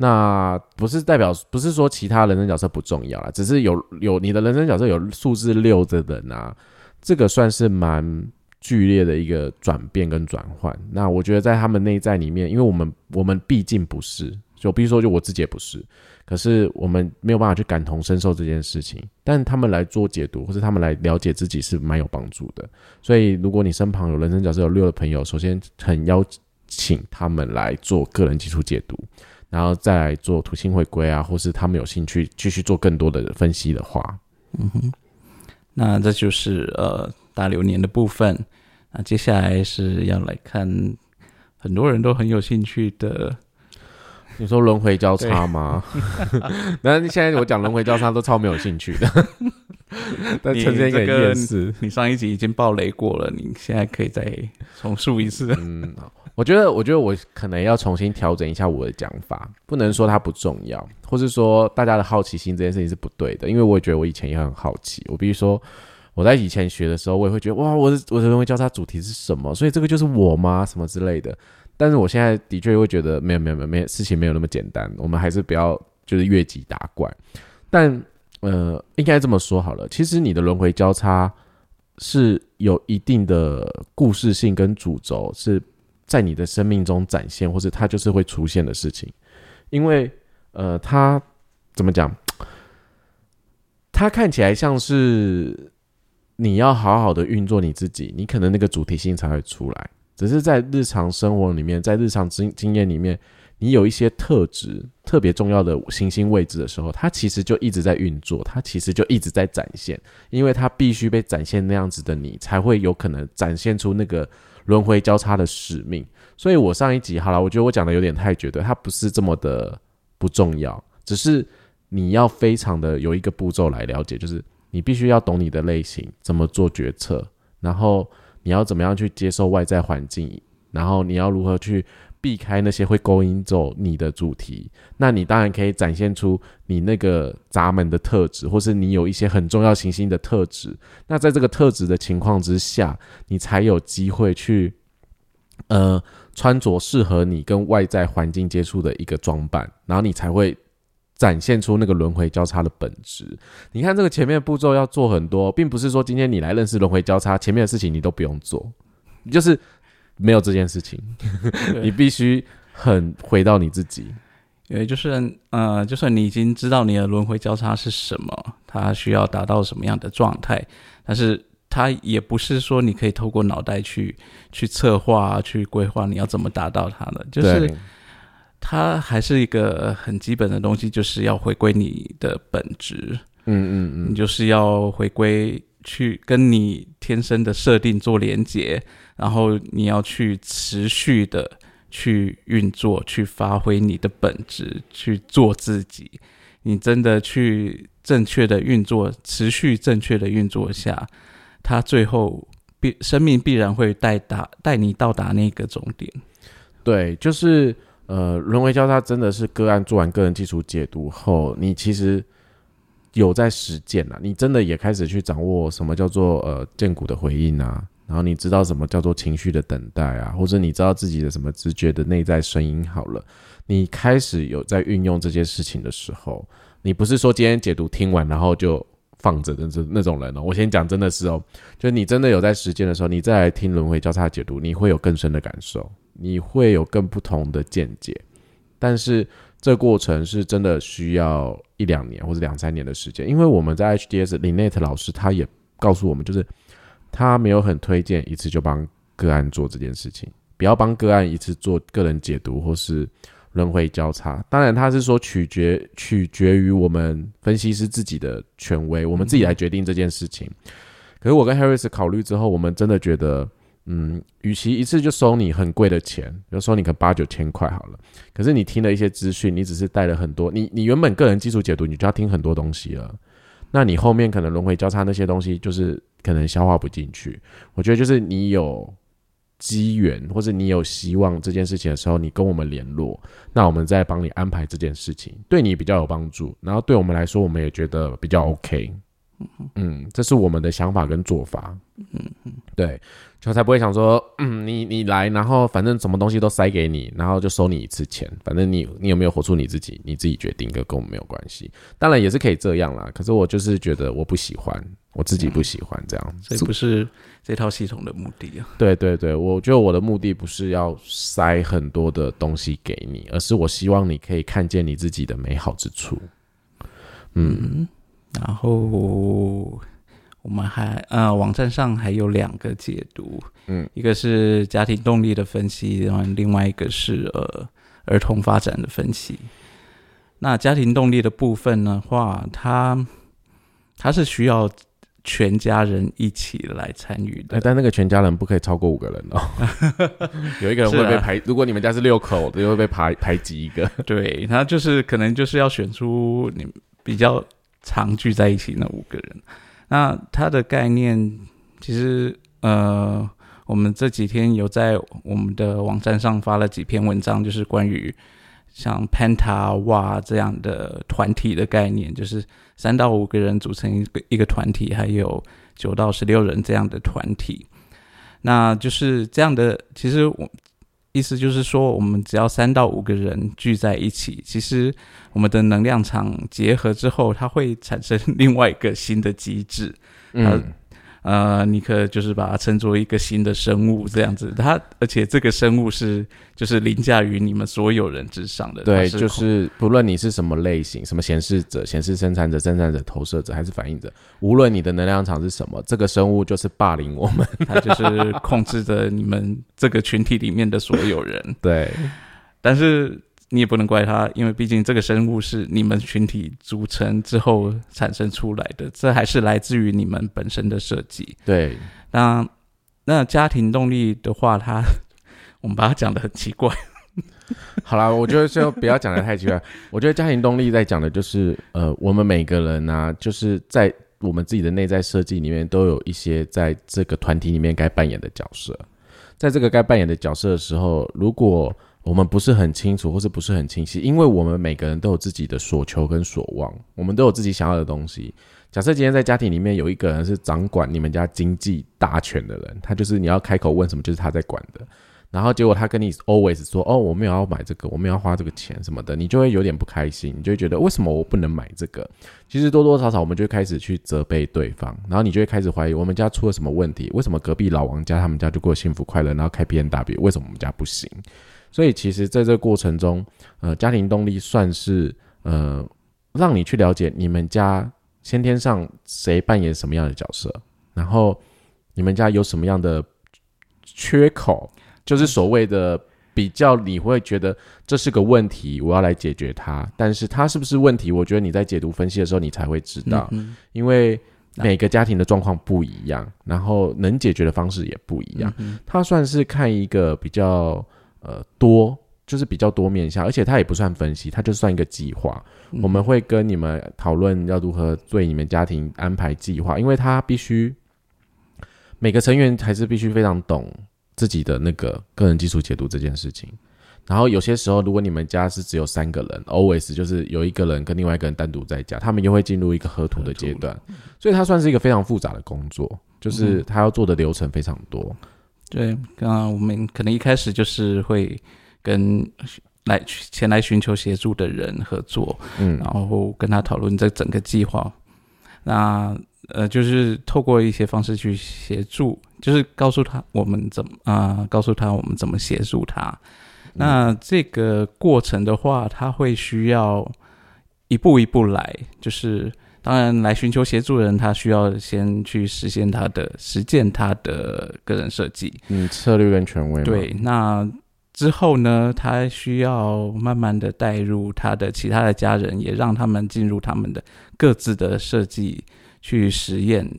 那不是代表，不是说其他人生角色不重要啦，只是有有你的人生角色有数字六的人啊，这个算是蛮剧烈的一个转变跟转换。那我觉得在他们内在里面，因为我们我们毕竟不是，就比如说就我自己也不是，可是我们没有办法去感同身受这件事情，但他们来做解读，或者他们来了解自己是蛮有帮助的。所以如果你身旁有人生角色有六的朋友，首先很邀请他们来做个人基础解读。然后再来做土星回归啊，或是他们有兴趣继续做更多的分析的话，
嗯哼，那这就是呃大流年的部分。那接下来是要来看很多人都很有兴趣的，[LAUGHS]
你说轮回交叉吗？[LAUGHS] 那现在我讲轮回交叉都超没有兴趣的。
但呈现一个厌世，你上一集已经爆雷过了，你现在可以再重述一次。
嗯。我觉得，我觉得我可能要重新调整一下我的讲法，不能说它不重要，或是说大家的好奇心这件事情是不对的，因为我也觉得我以前也很好奇。我比如说我在以前学的时候，我也会觉得哇，我的我的认为交叉主题是什么？所以这个就是我吗？什么之类的。但是我现在的确会觉得没有没有没有没有事情没有那么简单，我们还是不要就是越级打怪。但呃，应该这么说好了，其实你的轮回交叉是有一定的故事性跟主轴是。在你的生命中展现，或者它就是会出现的事情，因为呃，它怎么讲？[TSK] 它看起来像是你要好好的运作你自己，你可能那个主题性才会出来。只是在日常生活里面，在日常经经验里面，你有一些特质特别重要的行星位置的时候，它其实就一直在运作，它其实就一直在展现，因为它必须被展现那样子的你，才会有可能展现出那个。轮回交叉的使命，所以我上一集好了，我觉得我讲的有点太绝对，它不是这么的不重要，只是你要非常的有一个步骤来了解，就是你必须要懂你的类型，怎么做决策，然后你要怎么样去接受外在环境，然后你要如何去。避开那些会勾引走你的主题，那你当然可以展现出你那个闸门的特质，或是你有一些很重要行星的特质。那在这个特质的情况之下，你才有机会去，呃，穿着适合你跟外在环境接触的一个装扮，然后你才会展现出那个轮回交叉的本质。你看这个前面步骤要做很多，并不是说今天你来认识轮回交叉，前面的事情你都不用做，就是。没有这件事情，[LAUGHS] 你必须很回到你自己，
因为就是呃，就算你已经知道你的轮回交叉是什么，它需要达到什么样的状态，但是它也不是说你可以透过脑袋去去策划、去规划你要怎么达到它的，就是它还是一个很基本的东西，就是要回归你的本质，
嗯嗯嗯，
你就是要回归去跟你天生的设定做连接，然后你要去持续的去运作，去发挥你的本质，去做自己。你真的去正确的运作，持续正确的运作下，它最后必生命必然会带达带你到达那个终点。
对，就是呃，轮回交叉真的是个案做完个人基础解读后，你其实有在实践了，你真的也开始去掌握什么叫做呃剑骨的回应啊，然后你知道什么叫做情绪的等待啊，或者你知道自己的什么直觉的内在声音好了，你开始有在运用这件事情的时候，你不是说今天解读听完然后就放着的这那种人哦，我先讲真的是哦，就你真的有在实践的时候，你再来听轮回交叉解读，你会有更深的感受，你会有更不同的见解，但是这过程是真的需要一两年或者两三年的时间，因为我们在 HDS 林内特老师他也告诉我们，就是他没有很推荐一次就帮个案做这件事情，不要帮个案一次做个人解读或是轮回交叉。当然，他是说取决取决于我们分析师自己的权威，我们自己来决定这件事情。可是我跟 Harris 考虑之后，我们真的觉得。嗯，与其一次就收你很贵的钱，比如收你个八九千块好了，可是你听了一些资讯，你只是带了很多，你你原本个人基础解读，你就要听很多东西了，那你后面可能轮回交叉那些东西，就是可能消化不进去。我觉得就是你有机缘或者你有希望这件事情的时候，你跟我们联络，那我们再帮你安排这件事情，对你比较有帮助，然后对我们来说，我们也觉得比较 OK。嗯，这是我们的想法跟做法。嗯嗯，对。就才不会想说，嗯，你你来，然后反正什么东西都塞给你，然后就收你一次钱，反正你你有没有活出你自己，你自己决定，跟跟我们没有关系。当然也是可以这样啦，可是我就是觉得我不喜欢，我自己不喜欢这样，
所以不是这套系统的目的啊。
对对对，我觉得我的目的不是要塞很多的东西给你，而是我希望你可以看见你自己的美好之处。
嗯，然后。我们还呃，网站上还有两个解读，嗯，一个是家庭动力的分析，然后另外一个是呃儿童发展的分析。那家庭动力的部分的话，它它是需要全家人一起来参与的，
但那个全家人不可以超过五个人哦，[LAUGHS] 有一个人会被排，如果你们家是六口，就会被排排挤一个。
对，他就是可能就是要选出你比较常聚在一起那五个人。那它的概念，其实呃，我们这几天有在我们的网站上发了几篇文章，就是关于像 Penta 哇这样的团体的概念，就是三到五个人组成一个一个团体，还有九到十六人这样的团体。那就是这样的，其实我。意思就是说，我们只要三到五个人聚在一起，其实我们的能量场结合之后，它会产生另外一个新的机制。嗯。呃，你可就是把它称作一个新的生物这样子，它而且这个生物是就是凌驾于你们所有人之上的。
对，就是不论你是什么类型，什么显示者、显示生产者、生产者、投射者还是反应者，无论你的能量场是什么，这个生物就是霸凌我们，
它就是控制着你们这个群体里面的所有人。[LAUGHS]
对，
但是。你也不能怪他，因为毕竟这个生物是你们群体组成之后产生出来的，这还是来自于你们本身的设计。
对，
那那家庭动力的话，它我们把它讲的很奇怪。[LAUGHS]
好啦，我觉得就不要讲的太奇怪。[LAUGHS] 我觉得家庭动力在讲的就是，呃，我们每个人呢，就是在我们自己的内在设计里面，都有一些在这个团体里面该扮演的角色。在这个该扮演的角色的时候，如果我们不是很清楚，或是不是很清晰，因为我们每个人都有自己的所求跟所望，我们都有自己想要的东西。假设今天在家庭里面有一个人是掌管你们家经济大权的人，他就是你要开口问什么，就是他在管的。然后结果他跟你 always 说：“哦，我们有要买这个，我们要花这个钱什么的。”你就会有点不开心，你就会觉得为什么我不能买这个？其实多多少少我们就会开始去责备对方，然后你就会开始怀疑我们家出了什么问题？为什么隔壁老王家他们家就过幸福快乐，然后开 B N W，为什么我们家不行？所以其实，在这个过程中，呃，家庭动力算是呃，让你去了解你们家先天上谁扮演什么样的角色，然后你们家有什么样的缺口，就是所谓的比较，你会觉得这是个问题，我要来解决它。但是它是不是问题？我觉得你在解读分析的时候，你才会知道，因为每个家庭的状况不一样，然后能解决的方式也不一样。
嗯
它算是看一个比较呃多，就是比较多面向，而且它也不算分析，它就算一个计划。
嗯
我们会跟你们讨论要如何对你们家庭安排计划，因为他必须每个成员还是必须非常懂自己的那个个人基础解读这件事情。然后有些时候，如果你们家是只有三个人，always 就是有一个人跟另外一个人单独在家，他们又会进入一个合图的阶段，所以它算是一个非常复杂的工作，就是他要做的流程非常多。
对，刚刚我们可能一开始就是会跟来前来寻求协助的人合作，
嗯
然后跟他讨论这整个计划。那呃，就是透过一些方式去协助，就是告诉他我们怎么啊、告诉他我们怎么协助他。那这个过程的话，他会需要一步一步来，就是当然来寻求协助的人，他需要先去实现他的实践他的个人设计，
嗯，策略跟权威嘛，
对，那之后呢，他需要慢慢的带入他的其他的家人，也让他们进入他们的各自的设计去实验，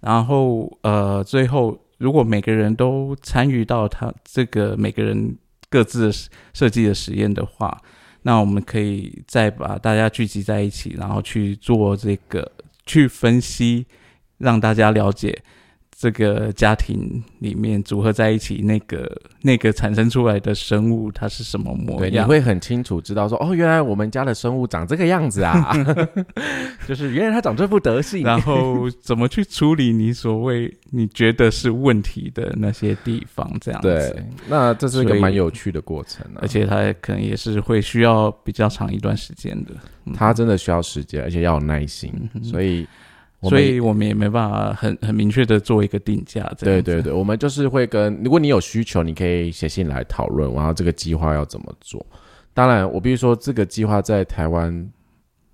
然后呃，最后如果每个人都参与到他这个每个人各自的设计的实验的话，那我们可以再把大家聚集在一起，然后去做这个去分析，让大家了解这个家庭里面组合在一起那个那个产生出来的生物它是什么模
对，你
样。
会很清楚知道说，哦，原来我们家的生物长这个样子啊，[LAUGHS] 就是原来它长这副德性。
然后怎么去处理你所谓你觉得是问题的那些地方，这样子。
对，那这是一个蛮有趣的过程啊，
而且它可能也是会需要比较长一段时间的。嗯
它真的需要时间，而且要有耐心，所以
所以我们也没办法很很明确的做一个定价。这样
对对对，我们就是会跟，如果你有需求，你可以写信来讨论，然后这个计划要怎么做。当然，我必须说，这个计划在台湾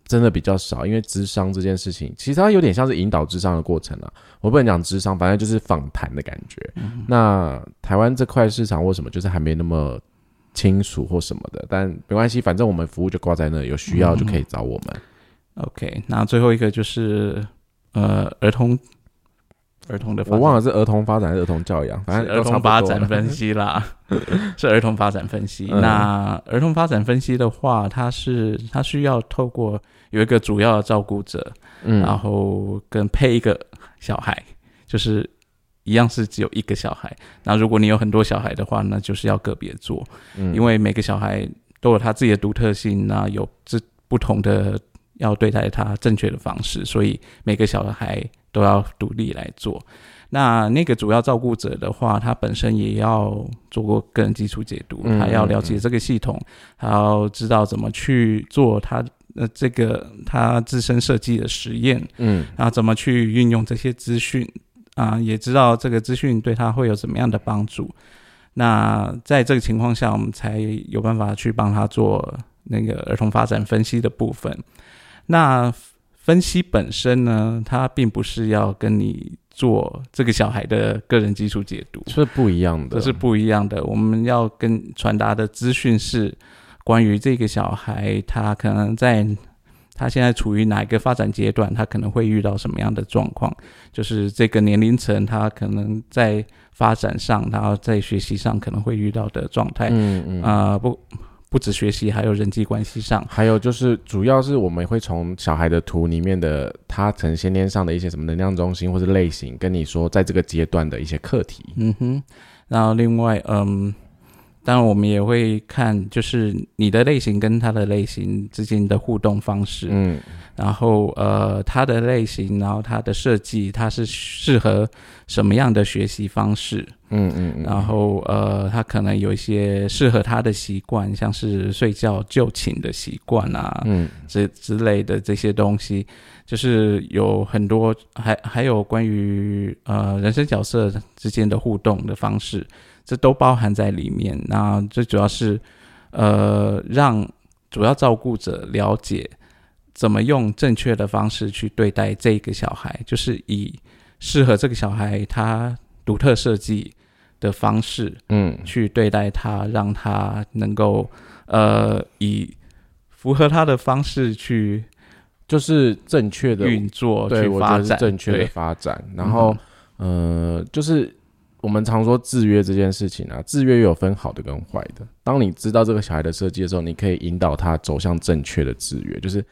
真的比较少，因为智商这件事情，其实它有点像是引导智商的过程啊。我不能讲智商，反正就是访谈的感觉。那台湾这块市场为什么就是还没那么清楚或什么的？但没关系，反正我们服务就挂在那，有需要就可以找我们。
OK，那最后一个就是呃儿童儿童的发展。
我忘了是儿童发展还是儿童教养，反正儿
童发展分析啦，[LAUGHS] 是儿童发展分析。
嗯。
那儿童发展分析的话，它是它需要透过有一个主要的照顾者，
嗯。
然后跟配一个小孩，就是一样是只有一个小孩。那如果你有很多小孩的话，那就是要个别做，
嗯。
因为每个小孩都有他自己的独特性，那有这不同的要对待他正确的方式，所以每个小孩都要独立来做。那那个主要照顾者的话，他本身也要做过个人基础解读，
嗯
他要了解这个系统，还要知道怎么去做他呃这个他自身设计的实验，
嗯
然后怎么去运用这些资讯啊，也知道这个资讯对他会有怎么样的帮助。那在这个情况下，我们才有办法去帮他做那个儿童发展分析的部分。那分析本身呢，它并不是要跟你做这个小孩的个人基础解读，
是不一样的，
这是不一样的。我们要跟传达的资讯是关于这个小孩，他可能在他现在处于哪一个发展阶段，他可能会遇到什么样的状况，就是这个年龄层他可能在发展上，然后在学习上可能会遇到的状态。
嗯嗯
啊、不不止学习，还有人际关系上。
还有就是，主要是我们会从小孩的图里面的他可能先天上的一些什么能量中心或是类型，跟你说在这个阶段的一些课题。
嗯哼，然后另外，嗯，当然我们也会看，就是你的类型跟他的类型之间的互动方式，
嗯
然后呃，他的类型，然后他的设计，它是适合什么样的学习方式，
嗯嗯嗯，
然后呃，他可能有一些适合他的习惯，像是睡觉就寝的习惯啊，
嗯。
之之类的这些东西，就是有很多，还还有关于呃人生角色之间的互动的方式，这都包含在里面。那最主要是呃让主要照顾者了解怎么用正确的方式去对待这个小孩，就是以适合这个小孩他独特设计的方式，
嗯
去对待他，让他能够呃以符合他的方式去
就是正确的
运作
对，我觉得是
去发展，
正确的发展。然后，呃，就是我们常说制约这件事情啊，制约有分好的跟坏的。当你知道这个小孩的设计的时候，你可以引导他走向正确的制约，就是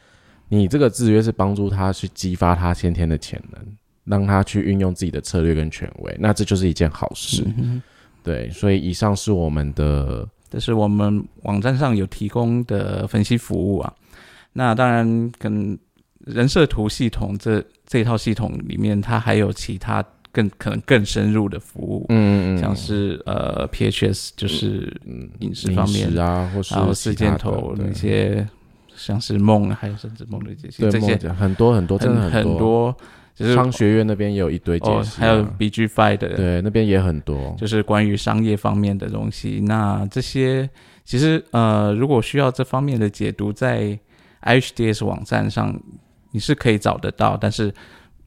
你这个制约是帮助他去激发他先天的潜能，让他去运用自己的策略跟权威，那这就是一件好事。
嗯
对，所以以上是我们的
这是我们网站上有提供的分析服务啊。那当然，跟人设图系统这这套系统里面，它还有其他更可能更深入的服务，
嗯
像是呃 PHS 就是
嗯
饮食方面
啊，或是
还有四
其他的
箭头那些，像是梦，还有甚至梦的解析，
对
这些
很多很多，真的
很
很
多，就是
商学院那边也有一堆解
哦，
析啊、
还有 BG Five 的，
对那边也很多，
就是关于商业方面的东西。那这些其实呃，如果需要这方面的解读，在 HDS 网站上你是可以找得到，但是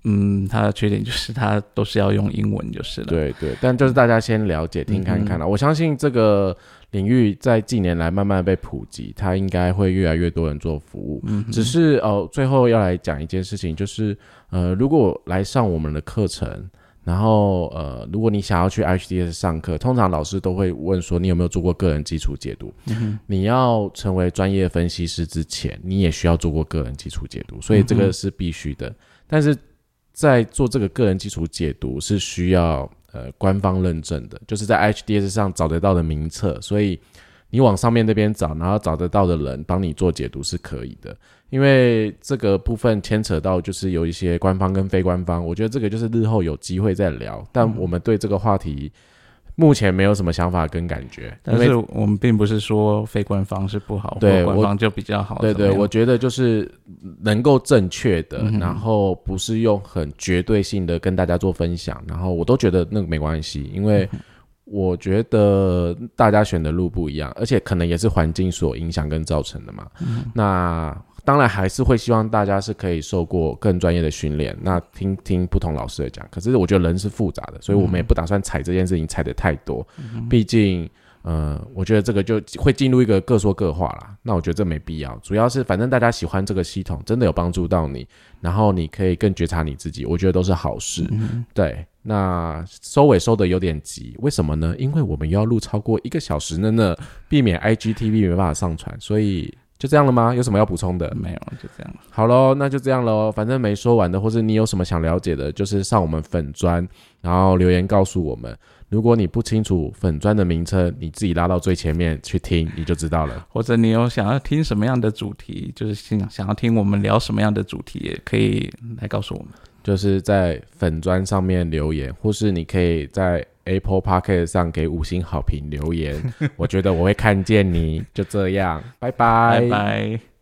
嗯，它的缺点就是它都是要用英文就是了。
对对，但就是大家先了解听看看了。我相信这个领域在近年来慢慢被普及，它应该会越来越多人做服务。
嗯，
只是哦，最后要来讲一件事情，就是呃，如果来上我们的课程，然后呃，如果你想要去 HDS 上课，通常老师都会问说你有没有做过个人基础解读。
嗯
你要成为专业分析师之前，你也需要做过个人基础解读，所以这个是必须的。但是在做这个个人基础解读是需要呃官方认证的，就是在 HDS 上找得到的名册，所以你往上面那边找，然后找得到的人帮你做解读是可以的。因为这个部分牵扯到就是有一些官方跟非官方，我觉得这个就是日后有机会再聊。但我们对这个话题目前没有什么想法跟感觉，
但是我们并不是说非官方是不好，或官方就比较好。
对对，我觉得就是能够正确的，
嗯
然后不是用很绝对性的跟大家做分享，然后我都觉得那个没关系，因为
嗯
我觉得大家选的路不一样，而且可能也是环境所影响跟造成的嘛。
嗯
那当然还是会希望大家是可以受过更专业的训练，那听听不同老师的讲。可是我觉得人是复杂的，所以我们也不打算踩这件事情踩的太多，毕竟。呃，我觉得这个就会进入一个各说各话啦。那我觉得这没必要，主要是反正大家喜欢这个系统，真的有帮助到你，然后你可以更觉察你自己，我觉得都是好事。对，那收尾收的有点急，为什么呢？因为我们又要录超过一个小时了呢，避免 IGTV 没办法上传，所以就这样了吗？有什么要补充的？
没有，就这样。
好喽，那就这样喽。反正没说完的，或是你有什么想了解的，就是上我们粉砖，然后留言告诉我们。如果你不清楚粉砖的名称，你自己拉到最前面去听，你就知道了。
或者你有想要听什么样的主题，就是想想要听我们聊什么样的主题，也可以来告诉我们。
就是在粉砖上面留言，或是你可以在 Apple p o c k e t 上给五星好评留言，[LAUGHS] 我觉得我会看见你。就这样，拜拜，
拜拜。